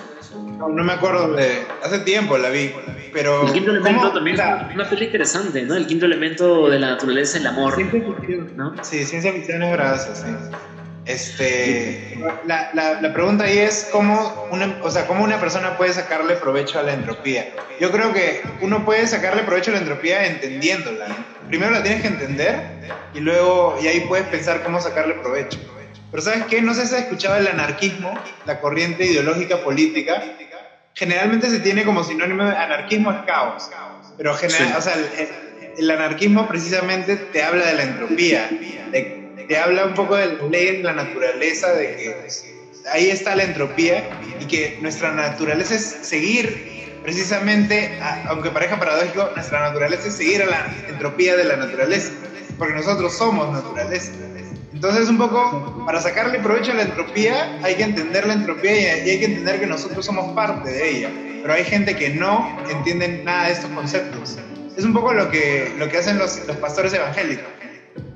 No, no me acuerdo de. Hace tiempo la vi. Pero. El quinto elemento ¿cómo? también es una peli interesante, ¿no? El quinto elemento de la naturaleza, el amor, Ciencia ficción. ¿no? Sí, ciencia ficción es bravazo, sí. Este, la, la, la pregunta ahí es cómo una, o sea, cómo una persona puede sacarle provecho a la entropía. Yo creo que uno puede sacarle provecho a la entropía entendiéndola. Primero la tienes que entender y luego y ahí puedes pensar cómo sacarle provecho. Pero ¿sabes qué? No sé si has escuchado el anarquismo, la corriente ideológica política. Generalmente se tiene como sinónimo de anarquismo es caos. Pero general, Sí. o sea, el, el anarquismo precisamente te habla de la entropía, de- te habla un poco de las leyes de la naturaleza, de que ahí está la entropía y que nuestra naturaleza es seguir precisamente, aunque parezca paradójico, nuestra naturaleza es seguir a la entropía de la naturaleza, porque nosotros somos naturaleza. Entonces, un poco, para sacarle provecho a la entropía, hay que entender la entropía y hay que entender que nosotros somos parte de ella. Pero hay gente que no entiende nada de estos conceptos. Es un poco lo que, lo que hacen los, los pastores evangélicos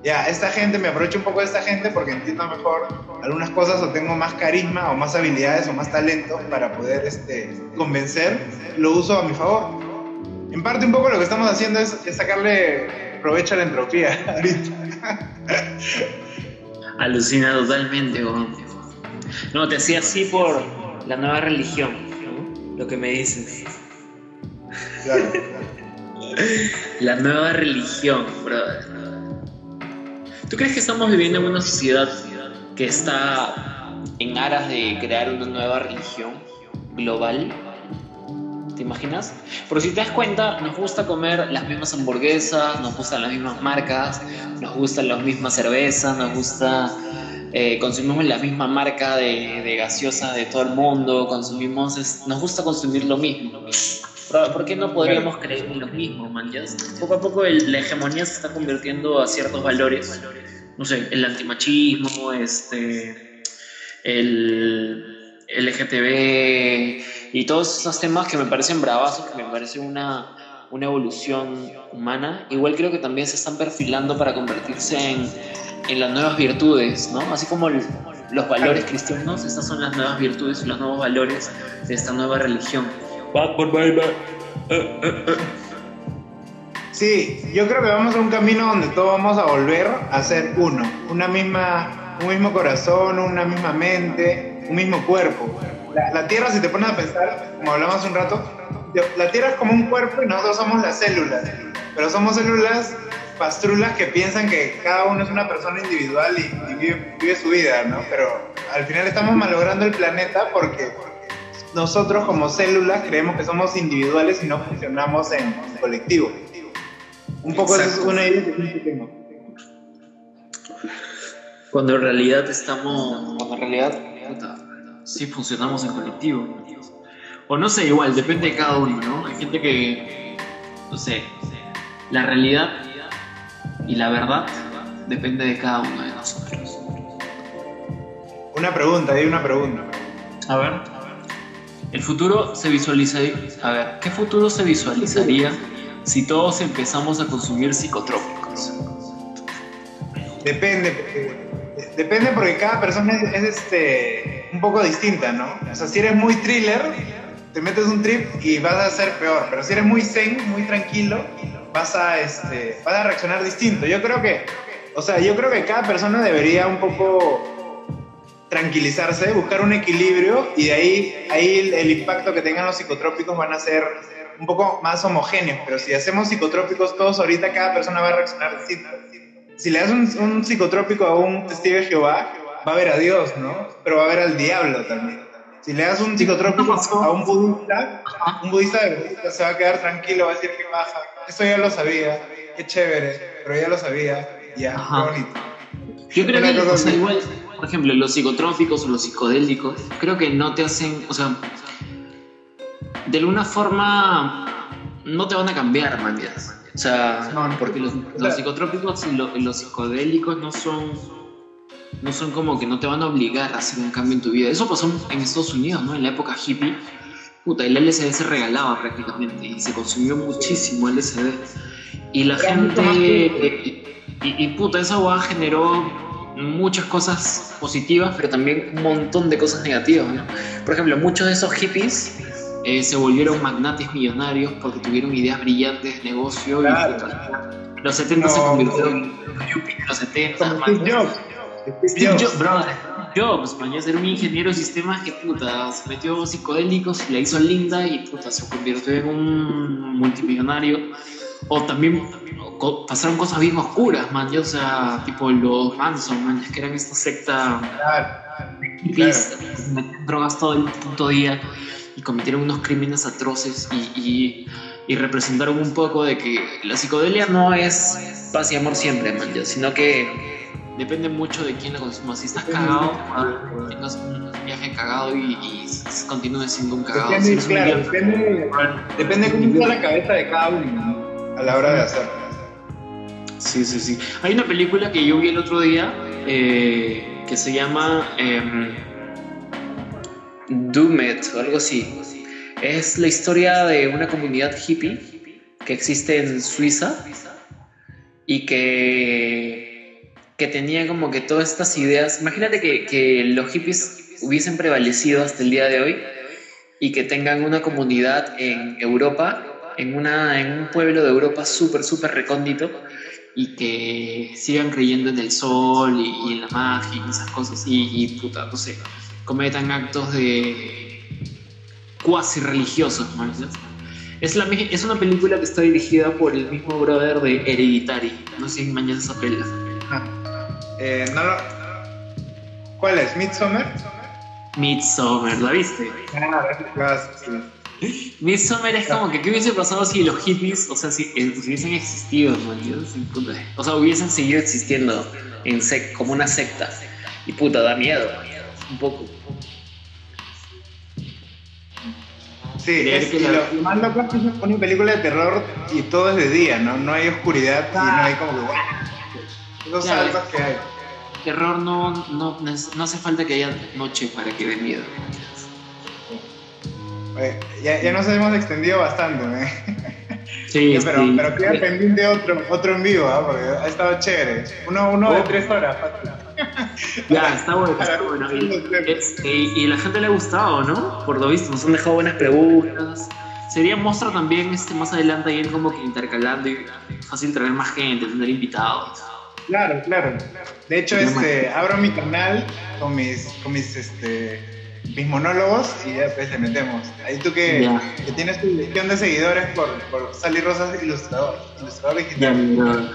ya, esta gente, me aprovecho un poco de esta gente porque entiendo mejor algunas cosas o tengo más carisma o más habilidades o más talento para poder este, convencer, lo uso a mi favor. En parte un poco lo que estamos haciendo es, sacarle provecho a la entropía ahorita. Alucina totalmente, No, te hacía así por la nueva religión, Lo que me dices. Claro. la nueva religión, brother. ¿Tú crees que estamos viviendo en una sociedad que está en aras de crear una nueva religión global? ¿Te imaginas? Porque si te das cuenta, nos gusta comer las mismas hamburguesas, nos gustan las mismas marcas, nos gustan las mismas cervezas, nos gusta... Eh, consumimos la misma marca de, de gaseosa de todo el mundo, consumimos, nos gusta consumir lo mismo. ¿Por qué no podríamos creer en los mismos, man? poco a poco la hegemonía se está convirtiendo a ciertos valores. No sé, el antimachismo, este, el LGTB y todos esos temas que me parecen bravazos, que me parecen una, una evolución humana. Igual creo que también se están perfilando para convertirse en, en las nuevas virtudes, ¿no? Así como los valores cristianos, estas son las nuevas virtudes y los nuevos valores de esta nueva religión. Sí, yo creo que vamos a un camino donde todos vamos a volver a ser uno, una misma, un mismo corazón, una misma mente, un mismo cuerpo. La, Tierra, si te pones a pensar, como hablamos hace un rato, la Tierra es como un cuerpo y nosotros somos las células, pero somos células pastrulas que piensan que cada uno es una persona individual y, vive, vive, su vida, ¿no? Pero al final estamos malogrando el planeta porque nosotros como células creemos que somos individuales y no funcionamos en colectivo. Un poco eso es una idea que tengo. Cuando en realidad estamos, cuando en realidad sí funcionamos en colectivo. O no sé, igual, depende de cada uno, ¿no? Hay gente que, no sé, la realidad y la verdad depende de cada uno de nosotros. Una pregunta, hay una pregunta. A ver. El futuro se visualizaría. A ver, ¿qué futuro se visualizaría si todos empezamos a consumir psicotrópicos? Depende. Depende porque cada persona es, este, un poco distinta, ¿no? O sea, si eres muy thriller, te metes un trip y vas a ser peor. Pero si eres muy zen, muy tranquilo, vas a, este, vas a reaccionar distinto. Yo creo que, o sea, yo creo que cada persona debería un poco tranquilizarse, buscar un equilibrio y de ahí, ahí el, impacto que tengan los psicotrópicos van a ser un poco más homogéneos. Pero si hacemos psicotrópicos todos ahorita, cada persona va a reaccionar distinto. Si le das un, psicotrópico a un testigo de Jehová, va a ver a Dios, ¿no? Pero va a ver al diablo también. Si le das un psicotrópico a un budista, un budista de se va a quedar tranquilo, va a decir que baja. Esto ya lo sabía, qué chévere, pero ya lo sabía, ya, qué bonito. Yo creo que, igual, por ejemplo, los psicotrópicos o los psicodélicos, creo que no te hacen, o sea, de alguna forma no te van a cambiar, man. O sea, porque los, psicotrópicos y los, psicodélicos no son, no son como que no te van a obligar a hacer un cambio en tu vida. Eso pasó en Estados Unidos, ¿no? En la época hippie, puta, el LSD se regalaba prácticamente y se consumió muchísimo LSD. Y la gente... Y, y puta, esa guada generó muchas cosas positivas, pero también un montón de cosas negativas. Por ejemplo, muchos de esos hippies eh, se volvieron magnates millonarios porque tuvieron ideas brillantes de negocio. Y los 70 se convirtieron en los 70. Steve Jobs. Jobs, brother. Jobs, man, era un ingeniero de sistemas que puta, se metió psicodélicos la hizo linda y puta, se convirtió en un multimillonario. O también pasaron cosas bien oscuras, man, o sea, tipo los Manson, man, que eran esta secta de hippies, drogas todo el puto día y cometieron unos crímenes atroces y, y, representaron un poco de que la psicodelia no es paz y amor siempre, man, sino que depende mucho de quién lo consuma. Si estás cagado, ah, tengas un viaje cagado y, y continúes siendo un cagado. Depende, claro, depende, depende cómo está la cabeza de cada uno a la hora de hacerlo. Sí, sí, sí. Hay una película que yo vi el otro día eh, que se llama eh, Doomed o algo así. Es la historia de una comunidad hippie que existe en Suiza y que, que tenía como que todas estas ideas. Imagínate que, que los hippies hubiesen prevalecido hasta el día de hoy y que tengan una comunidad en Europa, en, una, en un pueblo de Europa súper, súper recóndito y que sigan creyendo en el sol y, en la magia y esas cosas y, y puta, no sé, cometan actos de cuasi religiosos, Es, la, es una película que está dirigida por el mismo brother de Hereditary. No sé si mañana esa pela. Ah, eh, no lo... ¿Cuál es? ¿Midsommar? Midsommar, ¿la viste? Ah. Midsommar es como que, ¿qué hubiese pasado si los hippies, o sea, si, eh, hubiesen existido, O sea, hubiesen seguido existiendo en sec, como una secta. Y puta, da miedo, un poco. Sí, es, que lo, más loco es que se pone película de terror y todo es de día, ¿no? No hay oscuridad y no hay como que... Esos saltos que hay. Terror no, no, no hace falta que haya noche para que dé miedo ya, ya, nos hemos extendido bastante, ¿eh? Sí, pero, sí. pero queda pendiente otro, otro en vivo, ¿eh? porque ha estado chévere. Uno, uno de oh. tres horas. Ya, está bueno, está bueno. Y, y, la gente le ha gustado, ¿no? Por lo visto, nos han dejado buenas preguntas. Sería mostrar también este, más adelante ir como que intercalando y fácil traer más gente, tener invitados. Claro, claro. De hecho, este, abro mi canal con mis, con mis este, mis monólogos y ya pues le metemos. Ahí tú que, que tienes tu legión de seguidores por, por Sally Rosas ilustrador, ilustrador digital.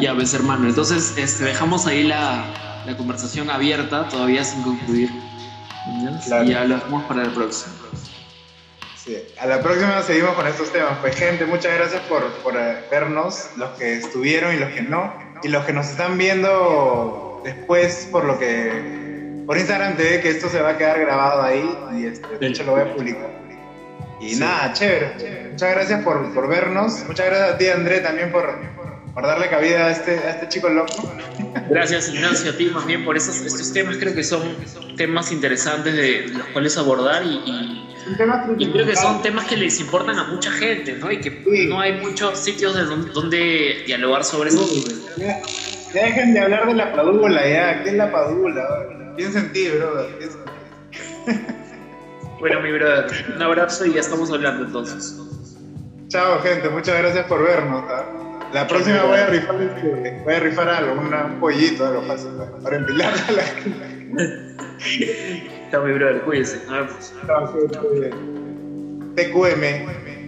Ya, ves hermano, entonces este, dejamos ahí la, la conversación abierta, todavía sin concluir. Y ya lo dejamos para el próximo. Sí. A la próxima seguimos con estos temas. Pues gente, muchas gracias por, por eh, vernos, los que estuvieron y los que no, y los que nos están viendo después por lo que por Instagram te ve que esto se va a quedar grabado ahí y este, de hecho lo voy a publicar. Y nada, chévere. Muchas gracias por, por, vernos. Muchas gracias a ti, André, también por, por darle cabida a este, a este chico loco. Gracias, Ignacio, a ti más bien por esos, estos temas. Creo que son temas interesantes de los cuales abordar y, y, creo que son temas que les importan a mucha gente, ¿no? Y que no hay muchos sitios de donde, dialogar sobre eso. Ya, dejen de hablar de la padula, ya. ¿Qué es la padula? Piensa en ti, brother. bueno, mi brother, un abrazo y ya estamos hablando entonces. Chao, gente. Muchas gracias por vernos. ¿ah? La próxima voy a rifar, este, voy a rifar algo, un pollito, algo fácil, para empilar a la Chao, mi brother. Cuídense. Chao, TQM.